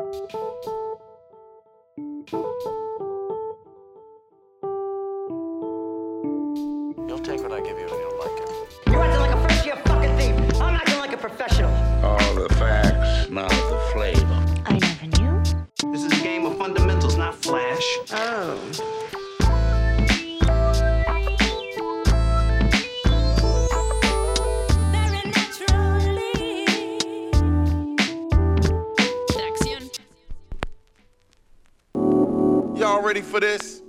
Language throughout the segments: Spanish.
You'll take what I give you and you'll like it. You're acting like a first year fucking thief. I'm acting like a professional. All the facts, not the flavor. I never knew. This is a game of fundamentals, not flash. Oh. Ready for this?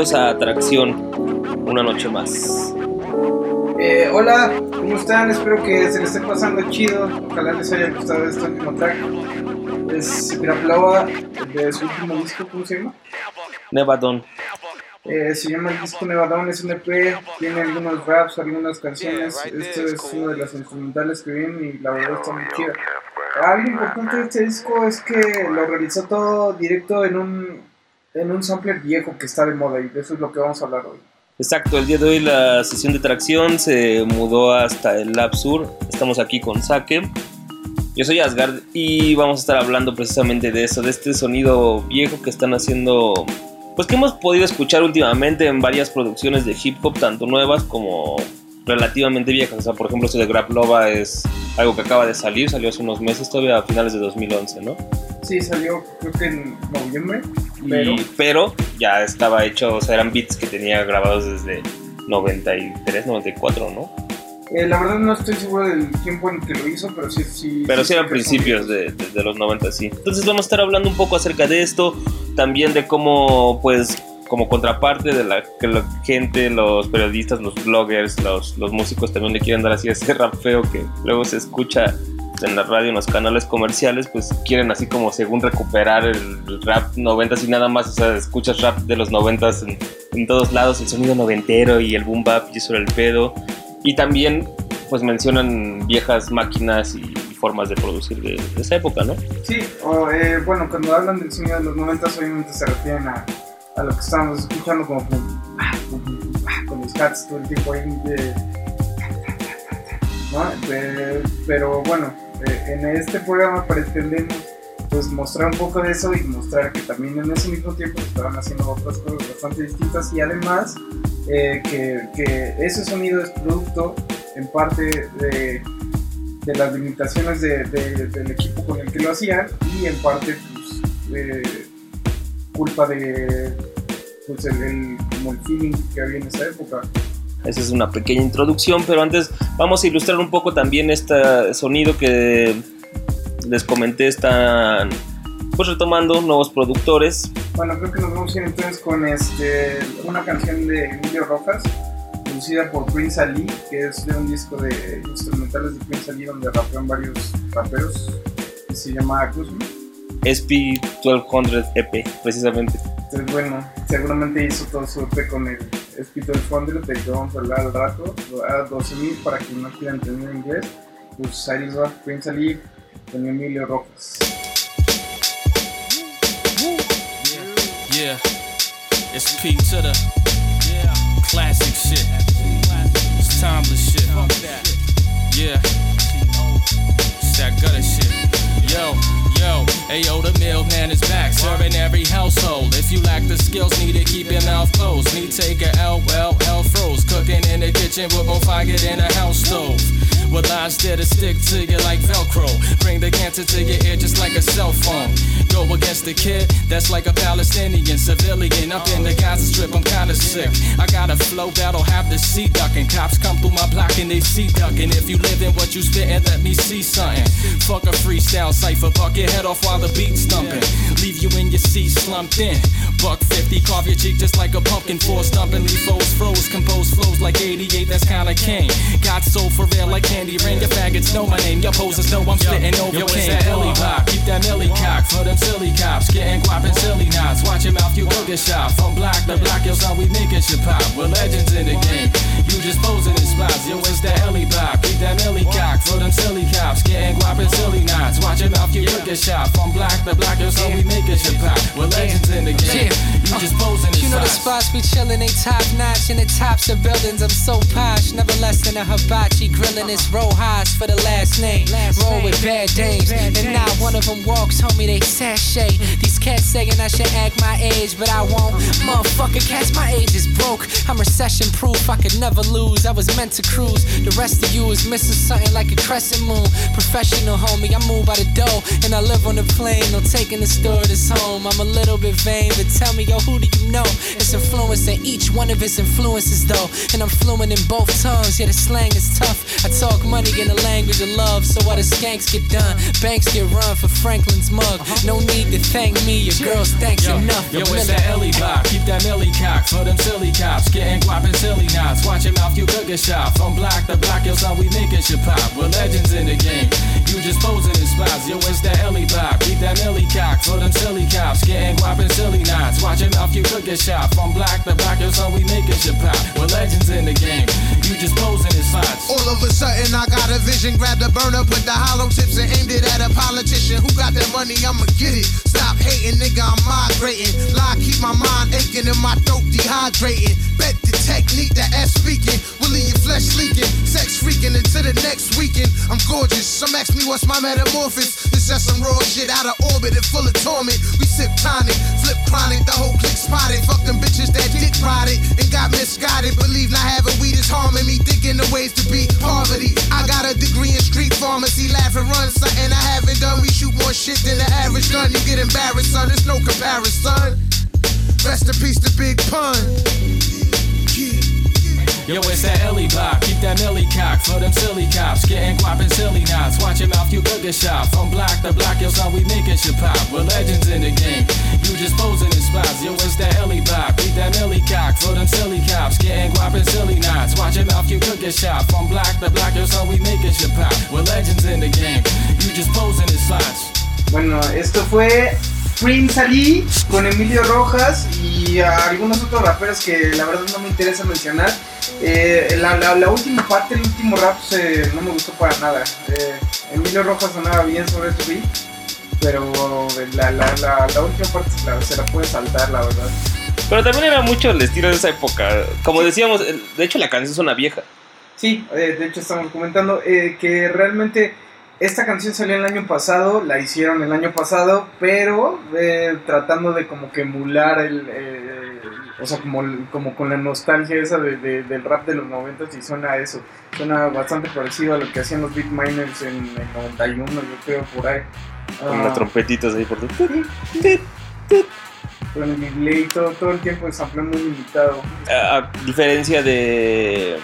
Bienvenidos a Atracción, una noche más. Eh, hola, ¿cómo están? Espero que se les esté pasando chido. Ojalá les haya gustado este último track. Es Graplava de su último disco, ¿cómo se llama? Nevadon. Eh, se llama el disco Nevadón, es un EP, tiene algunos raps, algunas canciones. Esto es una de las instrumentales que vienen y la verdad está muy chida. Algo importante de este disco es que lo realizó todo directo en un, en un sampler viejo que está de moda y de eso es lo que vamos a hablar hoy. Exacto, el día de hoy la sesión de tracción se mudó hasta el Lab Sur. Estamos aquí con Sake. Yo soy Asgard y vamos a estar hablando precisamente de eso, de este sonido viejo que están haciendo, pues que hemos podido escuchar últimamente en varias producciones de hip hop, tanto nuevas como relativamente viejas. O sea, por ejemplo, esto de Grab Lova es algo que acaba de salir, salió hace unos meses, todavía a finales de 2011, ¿no? Sí, salió creo que en noviembre, Y- pero... pero ya estaba hecho, o sea, eran beats que tenía grabados desde 93, 94, ¿no? Eh, la verdad no estoy seguro del tiempo en que lo hizo, pero sí... sí Pero sí sé eran principios de, de- de los 90, sí. Entonces vamos a estar hablando un poco acerca de esto, también de cómo, pues, como contraparte de la que la gente, los periodistas, los bloggers, los, los músicos también le quieren dar así ese rap feo que luego se escucha en la radio, en los canales comerciales, pues quieren así como según recuperar el, rap 90 y nada más, o sea, escuchas rap de los 90 en, en todos lados, el sonido noventero y el boom bap y eso era el pedo. Y también pues mencionan viejas máquinas y formas de producir de, de esa época, ¿no? Sí, o, eh, bueno, cuando hablan del sonido de los 90 obviamente se refieren a, a lo que estábamos escuchando como ah, pum, ah, con los hats todo el tiempo ahí de... ¿no? De- pero bueno, eh, en este programa pretendemos pues mostrar un poco de eso y mostrar que también en ese mismo tiempo estaban haciendo otras cosas bastante distintas y además eh, que, que ese sonido es producto en parte de, de las limitaciones de- de- del equipo con el que lo hacían y en parte pues, culpa de pues el, el feeling que había en esa época. Esa es una pequeña introducción, pero antes vamos a ilustrar un poco también este sonido que les comenté, están pues retomando nuevos productores. Bueno, creo que nos vamos a ir entonces con este, una canción de Emilio Rojas, producida por Prince Ali, que es de un disco de instrumentales de Prince Ali donde rapean varios raperos, que se llama Acusme. SP 1200 EP, precisamente. Entonces, bueno, seguramente hizo todo su EP con el Espíritu del Foundry, del que vamos a hablar al rato, a 12.000 para quien no quiera entender inglés. pues ahí les va Prince Ali con Emilio Rojas. Yeah, it's P to the classic shit. It's timeless shit. Yeah, it's that gutter shit. Yo, yo, ayo, the mailman is back, serving every household. If you lack the skills needed, to keep your mouth closed. Me take a L, well, L froze. Cooking in the kitchen with more fire in a house. With lines there to stick to you like Velcro. Bring the cancer to your ear just like a cell phone. Go against the kid that's like a Palestinian civilian. Up in the Gaza Strip, I'm kinda sick. I got a flow that'll have the sea ducking. Cops come through my block and they see ducking. If you live in what you spittin', let me see something. Fuck a freestyle cipher, buck your head off while the beat's thumping. Leave you in your seat slumped in. Buck 50, carve your cheek just like a pumpkin. Four leave foes froze. Compose flows like 88, that's kinda king. Got soul for real like candy rain. Your faggots know my name. Your posers know I'm spitting over yo, it's king. that Ellie Bop, keep that millie cock for them silly cops. Getting guap and silly knots. Watch your mouth, you will get shot. From black to black, yo, son, we making shit pop. We're legends in the game. You just posing in spots. Yo, it's that Ellie Bop. Keep that millie cock for them silly cops. Getting guap and silly knots. Watch your mouth, you will get shot. From black to black, yo, son, we making shit pop. We're legends in the game. You just posing You know the spots. we chillin', they top notch, and the tops of buildings. I'm so posh, never less than a hibachi. Grillin' this row highs for the last name. Roll with bad dames, and now one of them walks, homie, they sashay. These cats sayin' I should act my age, but I won't. Motherfucker, cats, my age is broke. I'm recession proof, I could never lose. I was meant to cruise. The rest of you is missing something like a crescent moon. Professional, homie, I move by the dough, and I live on the plane. No taking the stewardess home. I'm a little bit vain, but tell me, yo, who do you know? It's influencing each one of his influences, though. And I'm fluent in both tongues, yeah, the slang is tough. I talk money in the language of love, so while the skanks get done, banks get run for Franklin's mug. Uh-huh. No need to thank me, your girls thanks Yo, enough. yo, it's that Ellie Bop. Keep that millie cock for them silly cops. Getting guap and silly knots. Watch your mouth, you get shot. From black to black, yo, son, we making shit pop. We're legends in the game. You just posing in spots. Yo, it's that Ellie Bop. Could get shot. From black to black, yo, son, we making shit pop. We're legends in the game. You just posing in spots. All of a sudden, I got a vision. Grabbed a burner, put the hollow tips and aimed it at a politician. Who got that money? I'ma get it. Stop hating, nigga. I'm migrating. Lie, keep my mind aching and my throat dehydrating. Bet the technique that ass speaking will leave your flesh leaking. Sex freaking into the next weekend. I'm gorgeous. Some ask me what's my metamorphosis. This just some raw shit out of orbit and full of torment. We sip tonic, flip chronic. The whole clique spotted. Fuck them bitches that dick rotted and got misguided. Believe not having weed is harming me. Thinking the ways to beat poverty. I got a degree in street pharmacy. Laugh and run something I haven't done. We shoot more shit than the average gun. You get embarrassed, son. There's no comparison. Rest in peace to Big Pun. Yo, it's that Ellie block. Keep that millie cock for them silly cops. Getting guap and silly knots. Watch your mouth, you could get shot. From black to black, yo, son, we making shit pop. We're legends in the game. You just posing in spots. Yo, it's that Ellie block. Keep that millie cock for them silly cops. Getting guap and silly knots. Watch your mouth, you could get shot. From black to black, yo, son, we making shit pop. We're legends in the game. You just posing in spots. Bueno, esto fue Prince Ali con Emilio Rojas y a algunos otros raperos que la verdad no me interesa mencionar. Eh, la, la- la última parte, el último rap se- no me gustó para nada. Eh, Emilio Rojas sonaba bien sobre este beat, pero la, la, última parte se la, puede saltar, la verdad. Pero también era mucho el estilo de esa época. Como decíamos, de hecho la canción es una vieja. Sí, eh, de hecho estamos comentando eh, que realmente esta canción salió el año pasado, la hicieron el año pasado, pero eh, tratando de como que emular el, eh, o sea, como, como con la nostalgia esa de, de- del rap de los 90 y suena a eso, suena bastante parecido a lo que hacían los beat miners en el 91, yo creo, por ahí. Con Ah, las trompetitas ahí por tu- con el delay, todo, todo el tiempo el sample muy limitado. A, a diferencia de,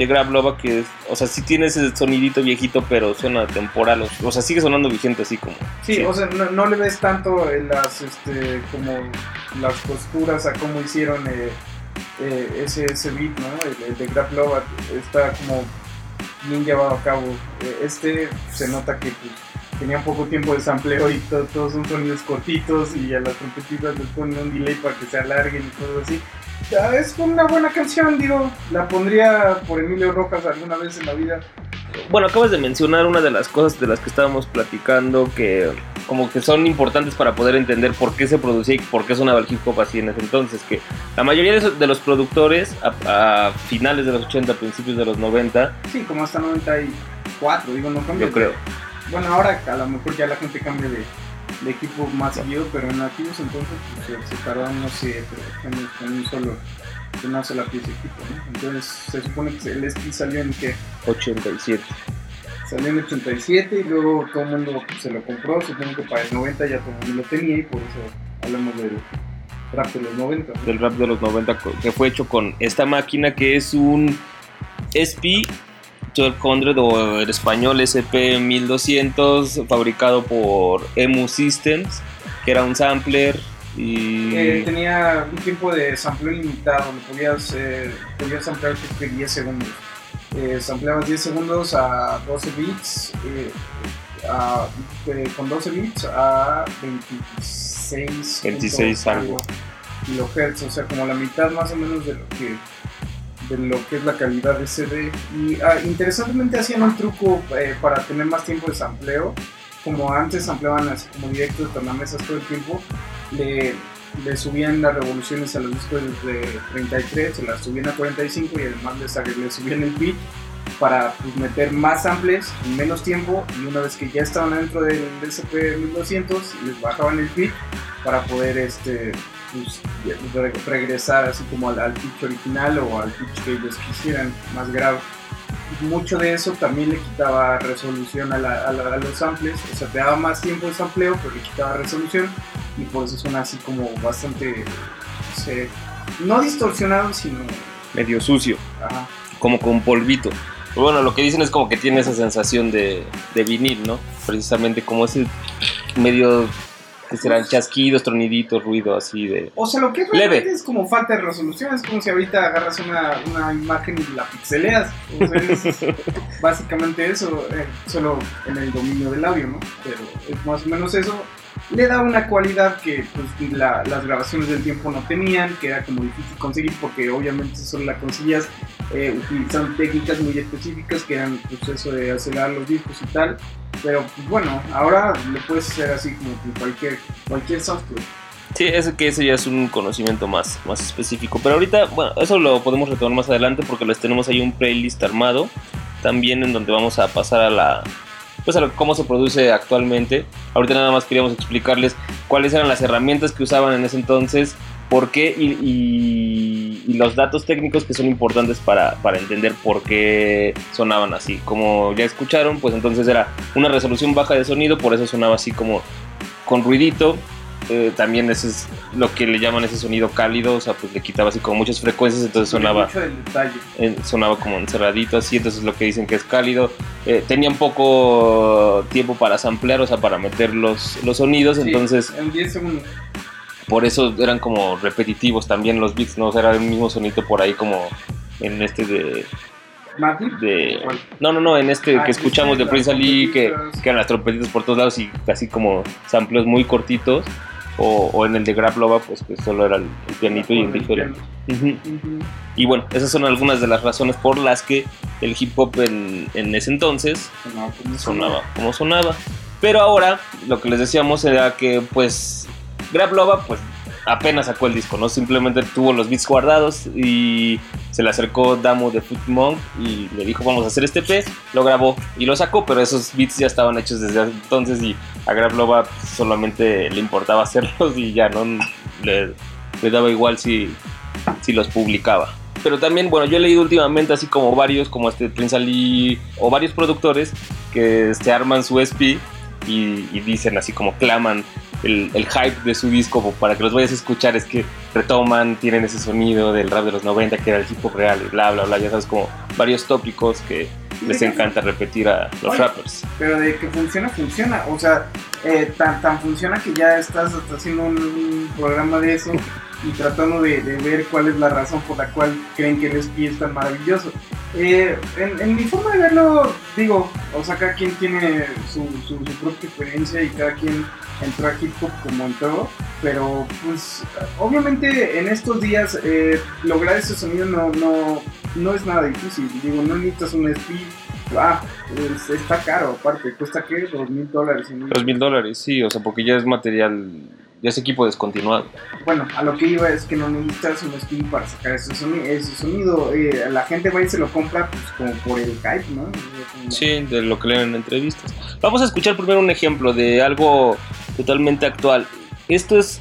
de Grab Loba, que, es- o sea, sí tiene ese sonidito viejito, pero suena temporal. O, sea, sigue sonando vigente así como. Sí, o sea, no, no le ves tanto en las, este, como las costuras a cómo hicieron eh, eh, ese, ese beat, ¿no? El, el de Grab Love está como bien llevado a cabo. Eh, Este se nota que tenían poco tiempo de sampleo y to- todos son sonidos cortitos y a las trompetitas les ponen un delay para que se alarguen y cosas así. Ah, es una buena canción, digo. La pondría por Emilio Rojas alguna vez en la vida. Bueno, acabas de mencionar una de las cosas de las que estábamos platicando que como que son importantes para poder entender por qué se producía y por qué sonaba el hip hop así en ese entonces. Que la mayoría de, los productores a, a finales de los 80, principios de los 90, Sí, como hasta 94, digo, no cambia. yo creo. Bueno, ahora a lo mejor ya la gente cambia de, de equipo más seguido, pero en aquellos entonces pues, se, tardaron, no sé, pero en, en un solo, en una sola pieza de equipo, ¿no? Entonces se supone que el SP salió en que 87. salió en 87 y luego todo el mundo pues, se lo compró, supongo que para el 90 ya todo el mundo lo tenía y por eso hablamos del rap de los 90. ¿no? del rap de los 90 co- que fue hecho con esta máquina que es un SP 1200 o en español SP 1200 fabricado por Emu Systems que era un sampler y Eh, tenía un tiempo de sampleo limitado, le podías, eh, podías samplear que 10 segundos. Eh, sampleabas 10 segundos a 12 bits, eh, a- eh, con 12 bits a 26, 26 punto algo. kilohertz, o sea, como la mitad más o menos de lo que de lo que es la calidad de CD. Y ah, interesantemente hacían un truco eh, para tener más tiempo de sampleo. Como antes sampleaban así como directo de tornamesas todo el tiempo, le, subían las revoluciones a los discos de 33, se las subían a 45 y además les le subían el beat para pues, meter más samples en menos tiempo y una vez que ya estaban dentro del SP 1200 les bajaban el beat para poder este pues, re- regresar así como al, al pitch original o al pitch que ellos quisieran más grave. Mucho de eso también le quitaba resolución a, la- a la- a los samples, o sea, te daba más tiempo de sampleo, pero le quitaba resolución y por eso suena así como bastante, no sé, no distorsionado, sino, medio sucio. Ajá, como con polvito. Pero bueno lo que dicen es como que tiene esa sensación de, de vinil no precisamente como ese medio que serán chasquidos troniditos ruido así de o sea, lo que Leve. realmente es como falta de resolución, es como si ahorita agarras una, una imagen y la pixeleas, o sea, es básicamente eso, eh, solo en el dominio del audio, ¿no? Pero es más o menos eso. Le da una cualidad que pues, la- las grabaciones del tiempo no tenían, que era como difícil conseguir porque obviamente solo la conseguías eh, utilizando técnicas muy específicas que eran pues, eso de acelerar los discos y tal. Pero pues, bueno, ahora lo puedes hacer así como con cualquier, cualquier software. Sí, ese que ese ya es un conocimiento más, más específico. Pero ahorita, bueno, eso lo podemos retomar más adelante porque les tenemos ahí un playlist armado. También en donde vamos a pasar a la. Pues a lo- cómo se produce actualmente. Ahorita nada más queríamos explicarles cuáles eran las herramientas que usaban en ese entonces, por qué y, y- y los datos técnicos que son importantes para, para entender por qué sonaban así. Como ya escucharon, pues entonces era una resolución baja de sonido, por eso sonaba así como con ruidito. Eh, también ese es lo que le llaman ese sonido cálido, o sea, pues le quitaba así como muchas frecuencias, entonces sonaba, Mucho del detalle. eh, sonaba como encerradito así, entonces lo que dicen que es cálido. Eh, tenían poco tiempo para samplear, o sea, para meter los, los sonidos, Sí, entonces En 10 segundos. por eso eran como repetitivos también los beats, ¿no? O sea, era el mismo sonido por ahí como en este de... De no, no, no, en este Ah, que escuchamos de Prince Ali, que, que eran las trompetitas por todos lados y casi como sampleos muy cortitos. O, o en el de Grab Loba, pues que solo era el, el pianito y el Con el diferente. Ujú. Ujú. Y bueno, esas son algunas de las razones por las que el hip hop en, en ese entonces Sonaba como sonaba como sonaba. Pero ahora lo que les decíamos era que pues Grab Loba pues apenas sacó el disco, ¿no? Simplemente tuvo los beats guardados y se le acercó Damo de Foot Monk y le dijo vamos a hacer este EP, lo grabó y lo sacó, pero esos beats ya estaban hechos desde entonces y a Grab Loba pues, solamente le importaba hacerlos y ya no le, daba igual si, si los publicaba. Pero también, bueno, yo he leído últimamente así como varios, como este Prince Ali o varios productores que se arman su SP y dicen así como claman el, el hype de su disco para que los vayas a escuchar es que retoman, tienen ese sonido del rap de los 90 que era el hip hop real y bla bla bla, ya sabes como varios tópicos que les encanta repetir a los Oye. rappers. Pero de que funciona, funciona. O sea, eh, tan, tan funciona que ya estás hasta haciendo un, un programa de eso y tratando de, de ver cuál es la razón por la cual creen que el SP es tan maravilloso. Eh, en, en mi forma de verlo, digo, o sea, cada quien tiene su, su, su propia experiencia y cada quien entró a hip hop como entró, pero pues obviamente en estos días eh, lograr ese sonido no, no, no es nada difícil, digo, no necesitas un speed, ah, es- está caro aparte, cuesta que dos mil dólares. Dos mil dólares, sí, o sea, porque ya es material, ya es equipo descontinuado. Bueno, a lo que iba es que no necesitas un speed para sacar ese sonido, ese sonido eh, la gente va y se lo compra pues como por el hype, ¿no? Sí, de lo que leen en entrevistas. Vamos a escuchar primero un ejemplo de algo totalmente actual. Esto es,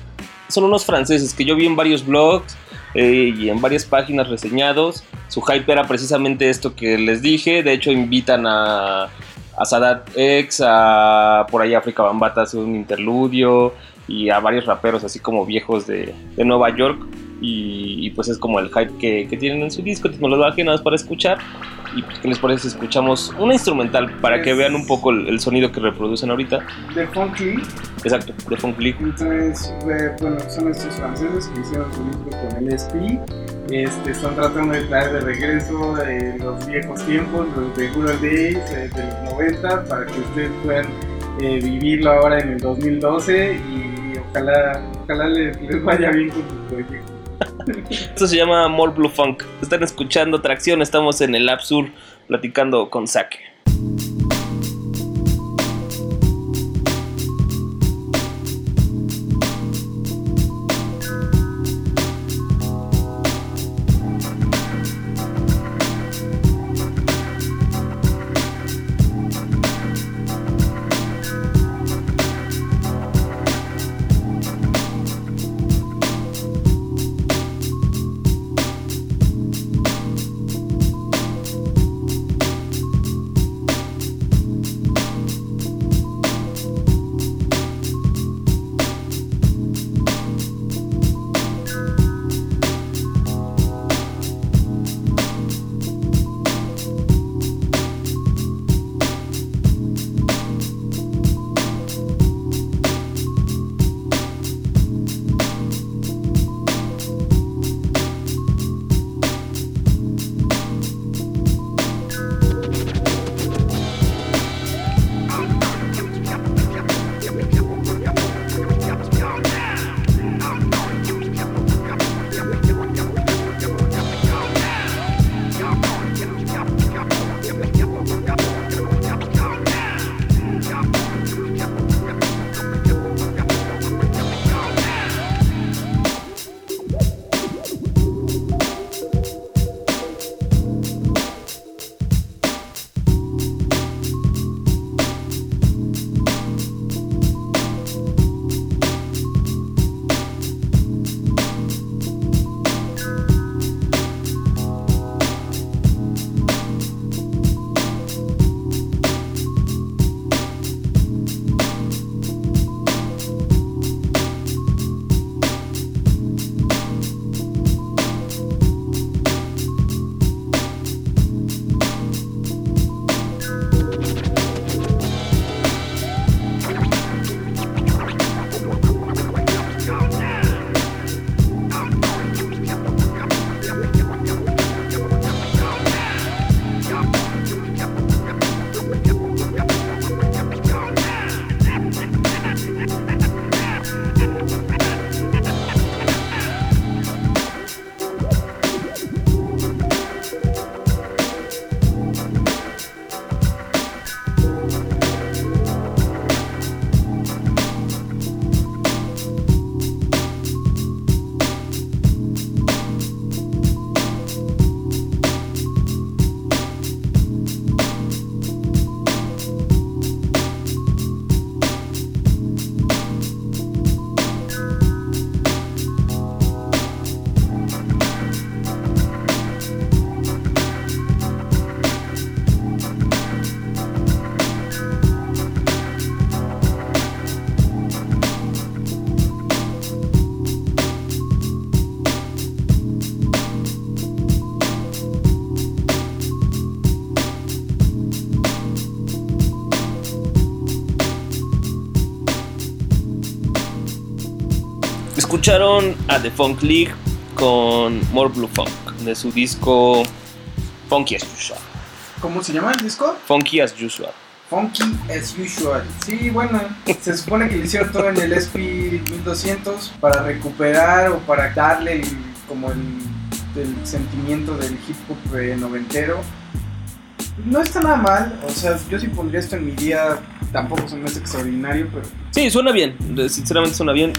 son unos franceses que yo vi en varios blogs eh, y en varias páginas reseñados. Su hype era precisamente esto que les dije. De hecho, invitan a, a Sadat X, a por ahí África Bambata hace un interludio y a varios raperos así como viejos de, de Nueva York. Y, y pues es como el hype que, que tienen en su disco. Entonces me lo bajé nada más para escuchar. Y pues, ¿qué les parece si escuchamos una instrumental para que vean un poco el, el sonido que reproducen ahorita? De Funky, Exacto, de Funk League. entonces, eh, bueno, son estos franceses que hicieron su disco con el SP. Este, están tratando de traer de regreso eh, los viejos tiempos, los de Good Days eh, de los 90, para que ustedes puedan vivirlo ahora en el 2012 y ojalá, ojalá les, vaya bien con su proyecto. Esto se llama More Blue Funk. Están escuchando Tracción, estamos en el Lab Sur platicando con Sake. Escucharon a The Funk League con More Blue Funk de su disco Funky as Usual. ¿Cómo se llama el disco? Funky as Usual. Funky as usual. Sí, bueno, se supone que le hicieron todo en el SP 1200 para recuperar o para darle el- como el, el sentimiento del hip hop eh, noventero. No está nada mal, o sea, yo sí pondría esto en mi día, tampoco se me hace extraordinario, pero Sí, suena bien, sinceramente suena bien.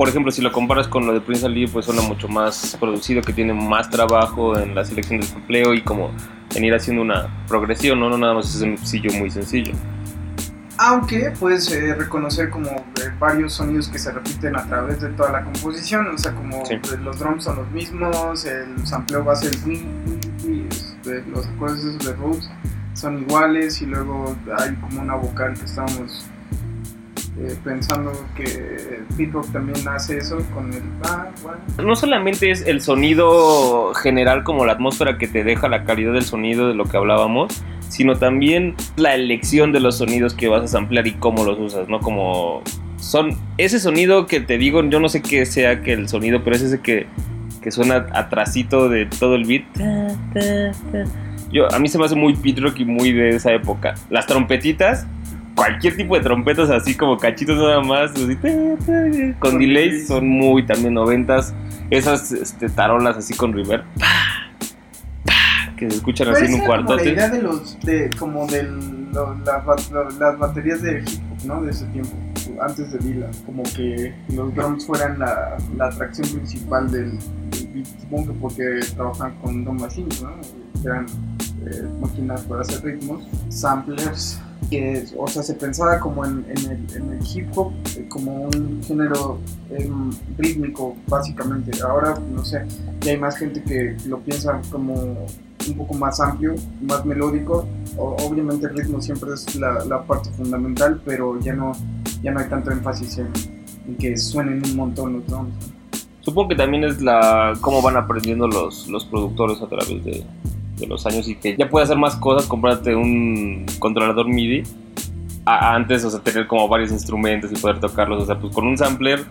Por ejemplo, si lo comparas con lo de Prince Ali, pues suena mucho más producido, que tiene más trabajo en la selección del sampleo y como en ir haciendo una progresión, no, no nada más es sencillo, muy sencillo. Aunque puedes eh, reconocer como eh, varios sonidos que se repiten a través de toda la composición, o sea, como Sí. eh, los drums son los mismos, el sampleo el wing, wing, este, los acordes de Roots son iguales y luego hay como una vocal que estamos eh, pensando que Rock también hace eso con el ah, bueno. No solamente es el sonido general como la atmósfera que te deja la calidad del sonido de lo que hablábamos, sino también la elección de los sonidos que vas a samplear y cómo los usas, ¿no? Como son ese sonido que te digo, yo no sé qué sea que el sonido, pero es ese que, que suena atrasito de todo el beat. Yo, a mí se me hace muy Pete Rock y muy de esa época. Las trompetitas, cualquier tipo de trompetas así como cachitos nada más, así, con delays, son muy también noventas. Esas este, tarolas así con reverb, que se escuchan así en un como la cuartote. idea de los, de, como de las, baterías de hip hop, ¿no? De ese tiempo, antes de Vila, como que los drums fueran la, la atracción principal del, del beat, supongo que porque trabajan con drum machines, ¿no? Eran eh, máquinas para hacer ritmos, samplers, que, o sea, se pensaba como en, en el, en el hip hop, eh, como un género em, rítmico, básicamente. Ahora, no sé, ya hay más gente que lo piensa como un poco más amplio, más melódico. O- obviamente el ritmo siempre es la, la parte fundamental, pero ya no, ya no hay tanto énfasis en, en que suenen un montón los drums. Supongo que también es la cómo van aprendiendo los, los productores a través de, de los años y que ya puedes hacer más cosas, comprarte un controlador MIDI. Antes, o sea, tener como varios instrumentos y poder tocarlos. O sea, pues con un sampler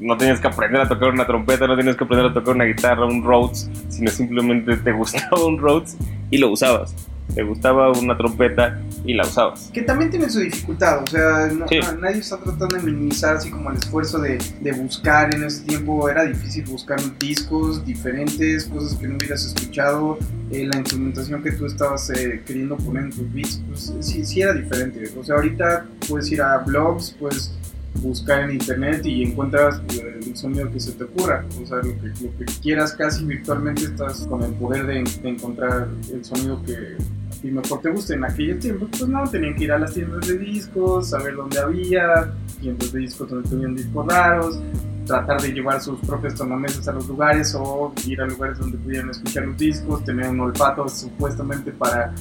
no tenías que aprender a tocar una trompeta, no tenías que aprender a tocar una guitarra, un Rhodes, sino simplemente te gustaba un Rhodes y lo usabas. Te gustaba una trompeta y la usabas. Que también tiene su dificultad, o sea, no- Sí. na- nadie está tratando de minimizar así como el esfuerzo de, de buscar en ese tiempo. Era difícil buscar discos diferentes, cosas que no hubieras escuchado, eh, la instrumentación que tú estabas eh, queriendo poner en tus beats, pues sí, sí era diferente. O sea, ahorita puedes ir a blogs, puedes buscar en internet y encuentras el sonido que se te ocurra. O sea, lo que, lo que quieras casi virtualmente estás con el poder de, encontrar el sonido que a ti mejor te guste. En aquellos tiempos, pues no, tenían que ir a las tiendas de discos, saber dónde había, tiendas de discos donde tenían discos raros, tratar de llevar sus propias tornamesas a los lugares o ir a lugares donde pudieran escuchar los discos, tener un olfato supuestamente para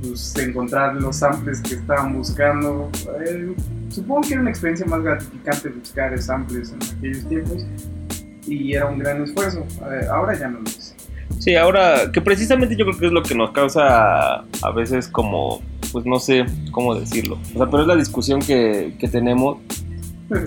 pues, encontrar los samples que estaban buscando. Eh, supongo que era una experiencia más gratificante buscar samples en aquellos tiempos y era un gran esfuerzo. Eh, ahora ya no lo es. Sí, ahora, que precisamente yo creo que es lo que nos causa a veces como, pues no sé cómo decirlo. O sea, pero es la discusión que, que tenemos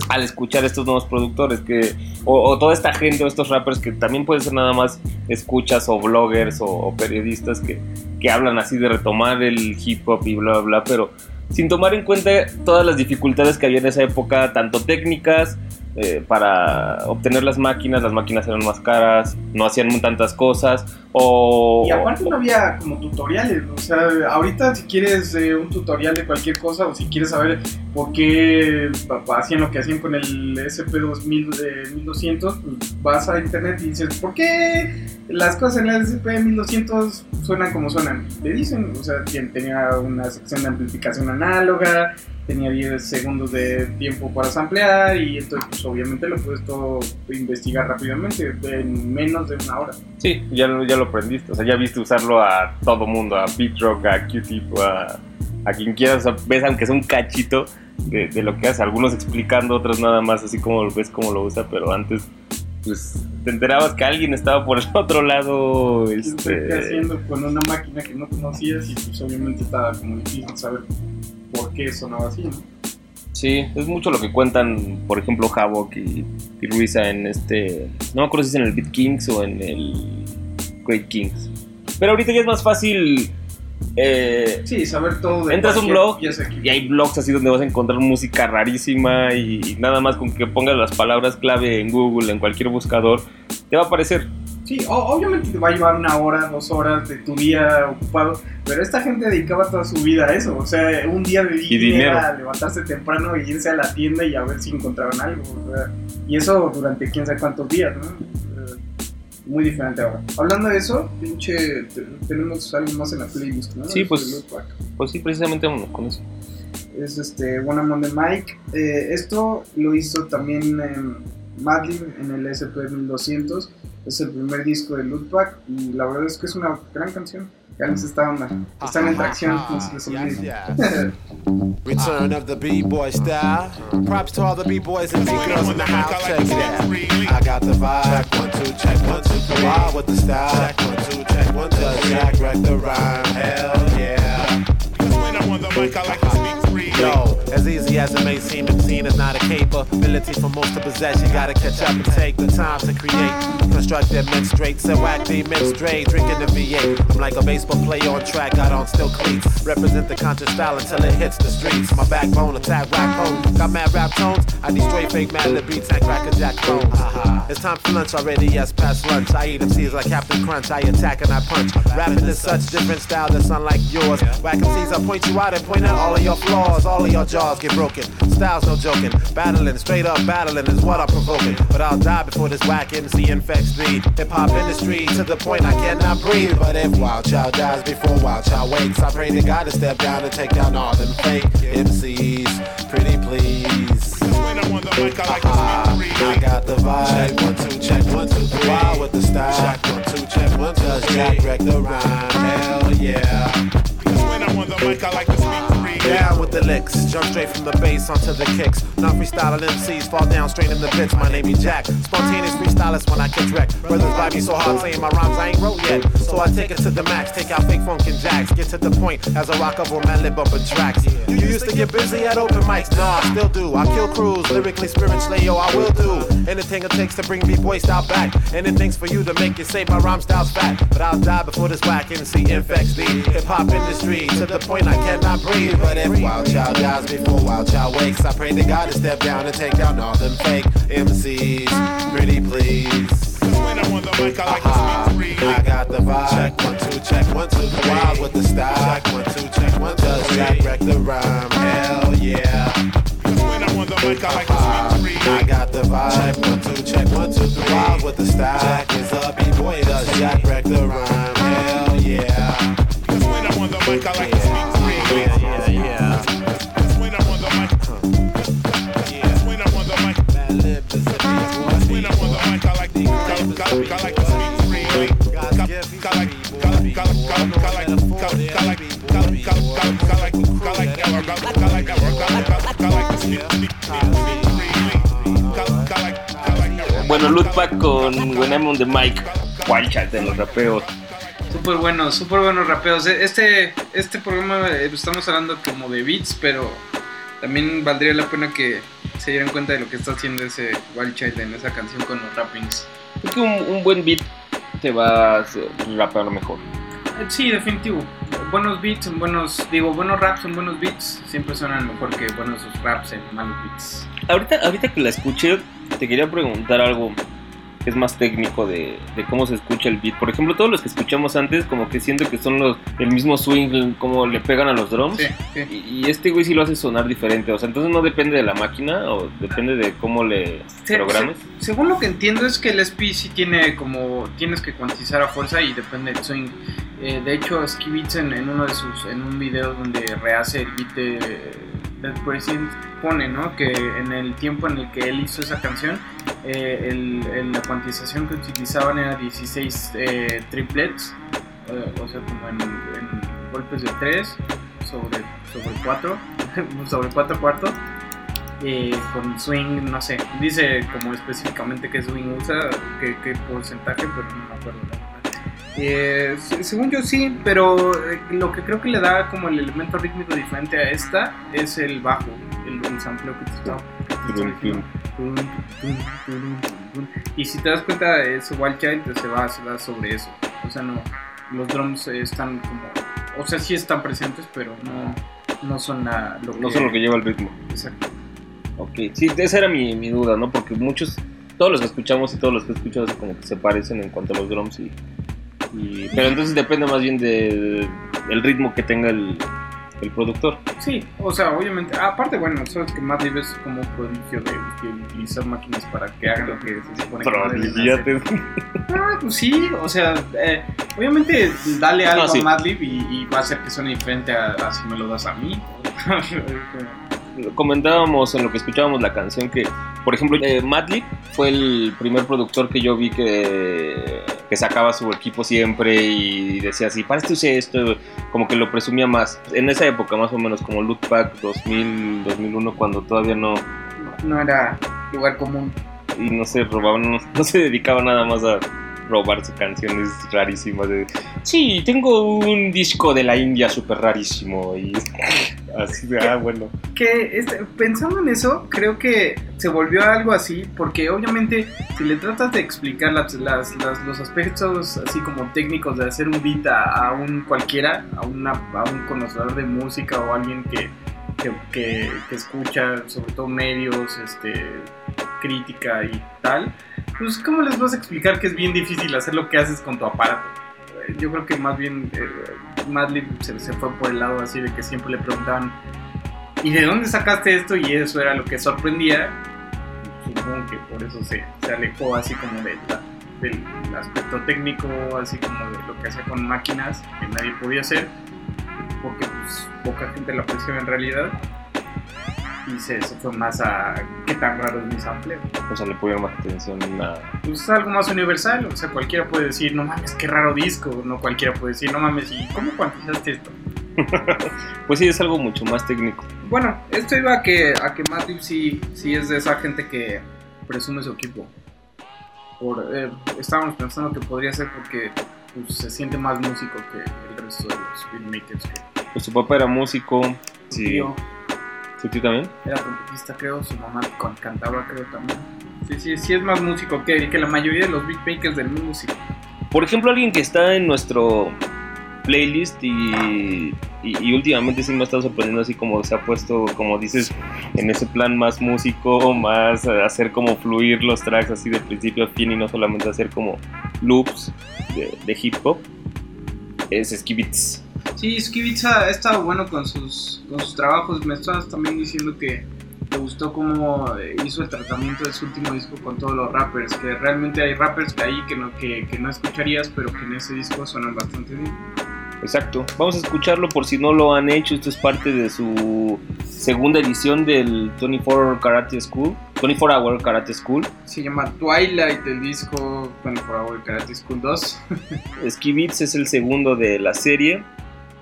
al escuchar estos nuevos productores, que, o, o toda esta gente o estos rappers que también pueden ser nada más escuchas o bloggers o, o periodistas que, que hablan así de retomar el hip hop y bla, bla, bla, pero sin tomar en cuenta todas las dificultades que había en esa época, tanto técnicas, eh, para obtener las máquinas, las máquinas eran más caras, no hacían tantas cosas, o... Y aparte no había como tutoriales, o sea, ahorita si quieres eh, un tutorial de cualquier cosa o si quieres saber por qué hacían lo que hacían con el SP2000 de 1200, pues vas a internet y dices, ¿por qué las cosas en el SP1200 suenan como suenan? Te dicen, o sea, tenía una sección de amplificación análoga, tenía 10 segundos de tiempo para samplear y entonces pues obviamente lo puedes todo investigar rápidamente en menos de una hora. Sí, ya, lo- ya lo aprendiste, o sea, ya viste usarlo a todo mundo, a Beat Rock, a Q-Tip, a, a quien quieras, o sea, ves aunque sea un cachito de, de lo que hace, algunos explicando, otros nada más, así como ves cómo lo usa, pero antes, pues, te enterabas que alguien estaba por el otro lado, ¿Qué este... haciendo con una máquina que no conocías y pues obviamente estaba como difícil saber por qué sonaba así, ¿no? Sí, es mucho lo que cuentan, por ejemplo, Havoc y, y Ruiza en este. No me acuerdo si es en el Beat Kings o en el Great Kings. Pero ahorita ya es más fácil. eh, Sí, saber todo de entras a un blog y hay blogs así donde vas a encontrar música rarísima y nada más con que pongas las palabras clave en Google, en cualquier buscador, te va a aparecer. Sí, obviamente te va a llevar una hora, dos horas de tu día ocupado, pero esta gente dedicaba toda su vida a eso. O sea, un día de Y dinero. era levantarse temprano y irse a la tienda y a ver si encontraban algo. o sea, y eso durante quién sabe cuántos días, ¿no? Muy diferente ahora. Hablando de eso, pinche, te- tenemos algo más en la playlist, ¿no? Sí, Este, pues-. Pues sí, precisamente con eso. Es este One Among the Mike. Eh, esto lo hizo también eh, Madlib en el SP1200. Es el primer disco de Loopback y la verdad es que es una gran canción. Ya les está onda. Están en tracción, no se les olvide. Return of the B-boy style. Props to all the B-boys and B-girls in the house. Check it out. I got the vibe. Check one, two, check one, two, three. Wild with the style. Check one, two, check one, two. Jack wreck the rhyme? As as may seem, the scene is not a capability for most to possess. You gotta catch up and take the time to create. Construct that men straight, so whack the men straight. Drinking the V8. I'm like a baseball player on track, got on still cleats. Represent the conscious style until it hits the streets. My backbone, attack rap home. Got mad rap tones. I destroy fake mad beats and crack a jack clones. It's time for lunch already, yes, past lunch. I eat MCs like Captain Crunch. I attack and I punch. Rapping is such different style that's unlike yours. Whack MCs, I point you out and point out all of your flaws. All of your jaws get broken. Style's no joking. Battling, straight up battling is what I'm provoking. But I'll die before this whack MC infects the hip hop industry to the point I cannot breathe. But if Wild Child dies before Wild Child wakes, I pray to God to step down and take down all them fake MCs. Pretty please. I got the vibe. Check one, two, check one, two, three. Wild with the style. Check one, two, check one, two. Does Jack wreck the rhyme? Hell yeah. Down with the licks, jump straight from the bass onto the kicks. Non freestyling MCs fall down straight in the pits. My name is Jack, spontaneous freestylist when I catch wreck. Brothers vibe me so hard saying my rhymes I ain't wrote yet. So I take it to the max, take out fake funk and jacks. Get to the point as I rock over man lib up in tracks. You used to get busy at open mics, nah, I still do. I kill crews, lyrically, spiritually, yo, I will do. Anything it takes to bring me boy style back. Anything's for you to make you say my rhyme style's fat. But I'll die before this whack MC infects the hip hop industry. To the point I cannot breathe. But if Wild Child dies before Wild Child wakes, I pray to God to step down and take down all them fake MCs. Pretty please. I got the vibe. Check one, two, check one, two, three. Wild with the style. Check one, two, check one, two, Does Jack wreck the rhyme? Hell yeah. I got the vibe. Check one, two, check one, two, three. Wild with the style. Jack is a b-boy. Does Jack wreck the Bueno, Lootback con When I'm on the Mic, Wild Child en los rapeos. Súper buenos, súper buenos rapeos. Este, este programa eh, estamos hablando como de beats, pero también valdría la pena que se dieran cuenta de lo que está haciendo ese Wild Child en esa canción con los rappings. Es que un, un buen beat te va a hacer rapear mejor. Eh, Sí, definitivo. Buenos beats, son buenos, digo, buenos raps son buenos beats, siempre suenan mejor que buenos raps en malos beats. Ahorita, ahorita que la escuché, te quería preguntar algo que es más técnico de, de cómo se escucha el beat. Por ejemplo, todos los que escuchamos antes, como que siento que son los el mismo swing, como le pegan a los drums. Sí, sí. Y, y este güey sí lo hace sonar diferente. O sea, entonces no depende de la máquina o depende de cómo le Se- programes. se- según lo que entiendo es que el SP sí tiene como tienes que cuantizar a fuerza y depende del swing. Eh, de hecho, Ski Beats en, en uno de sus en un video donde rehace el beat de President pone, ¿no? Que en el tiempo en el que él hizo esa canción, eh, la cuantización que utilizaban era 16 eh, triplets, eh, o sea, como en, golpes de 3 sobre sobre 4, sobre 4 cuartos eh, con swing, no sé, dice como específicamente qué swing usa, qué, qué porcentaje, pero no me acuerdo. Eh, se- según yo sí, pero eh, lo que creo que le da como el elemento rítmico diferente a esta es el bajo, el, el sampleo que te que diciendo. Tum. Y si te das cuenta, es Wild Child se va, se va sobre eso. O sea, no, los drums están como. O sea, sí están presentes, pero no, no son la, lo que. No son lo que lleva el ritmo. Exacto. Ok, sí, esa era mi, mi duda, ¿no? Porque muchos, todos los que escuchamos y todos los que escuchamos como que se parecen en cuanto a los drums y... y- pero entonces depende más bien de- del ritmo que tenga el, el productor. Sí, o sea, obviamente. Aparte, bueno, sabes que Madlib es como un prodigio de, de utilizar máquinas para que hagan lo que se supone que. Ah, pues sí, o sea, eh, obviamente dale algo No, sí. a Madlib y, y va a hacer que suene diferente a, a si me lo das a mí. Comentábamos en lo que escuchábamos la canción que, por ejemplo, eh, Madlib fue el primer productor que yo vi que, que sacaba su equipo siempre y decía así, para esto usé esto, como que lo presumía más. En esa época, más o menos, como Look Back 2000, 2001, cuando todavía no, no era lugar común. y no se robaban, no, no se dedicaba nada más a robarse canciones rarísimas de sí, tengo un disco de la India súper rarísimo y así de, ah, bueno. Que este, pensando en eso, creo que se volvió algo así, porque obviamente si le tratas de explicar las, las- las- los aspectos así como técnicos de hacer un beat a, a un cualquiera, a, una, a un conocedor de música o alguien que, que, que- que escucha sobre todo medios, este, crítica y tal, pues ¿cómo les vas a explicar que es bien difícil hacer lo que haces con tu aparato? Yo creo que más bien eh, Madlib se, fue por el lado así de que siempre le preguntaban ¿y de dónde sacaste esto? Y eso era lo que sorprendía. Supongo que por eso se, se alejó así como de la- del aspecto técnico, así como de lo que hacía con máquinas que nadie podía hacer, porque pues, poca gente lo apreciaba en realidad. Y se, se fue más a qué tan raro es mi sample. O sea, le pusieron más atención a... Pues es algo más universal, o sea, cualquiera puede decir, no mames, qué raro disco, no cualquiera puede decir, no mames, ¿y cómo cuantizaste esto? Pues sí, es algo mucho más técnico. Bueno, esto iba a que, a que Matthew sí, sí es de esa gente que presume su equipo. Por, eh, estábamos pensando que podría ser porque pues, se siente más músico que el resto de los beatmakers. Que Pues su papá era músico. Sí. tío ¿Su tío también? era trompetista, creo, su mamá con- cantaba, creo también. Sí, sí, sí es más músico que, que la mayoría de los beatmakers del mundo. Sí. Por ejemplo, alguien que está en nuestro playlist y, y, y últimamente sí me ha estado sorprendiendo así como se ha puesto, como dices, en ese plan más músico, más hacer como fluir los tracks así de principio a fin y no solamente hacer como loops de, de hip hop, es Skibits. Sí, Skibitza ha estado bueno con sus, con sus trabajos. Me estabas también diciendo que te gustó cómo eh, hizo el tratamiento de su último disco con todos los rappers. Que realmente hay rappers que ahí que no, que, que no escucharías, pero que en ese disco suenan bastante bien. Exacto. Vamos a escucharlo por si no lo han hecho. Esto es parte de su segunda edición del 24 Karate School. 24 Hour Karate School. Se llama Twilight el disco 24 Hour Karate School 2. Skibits es el segundo de la serie.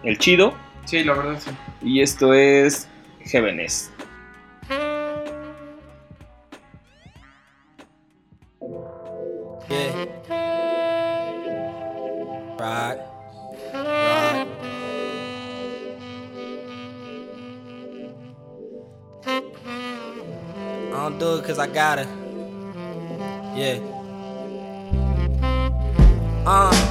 El chido. sí, la verdad sí. Y esto es Heavenest. Yeah. Right. Right. I don't do it cause I gotta. Yeah. Uh,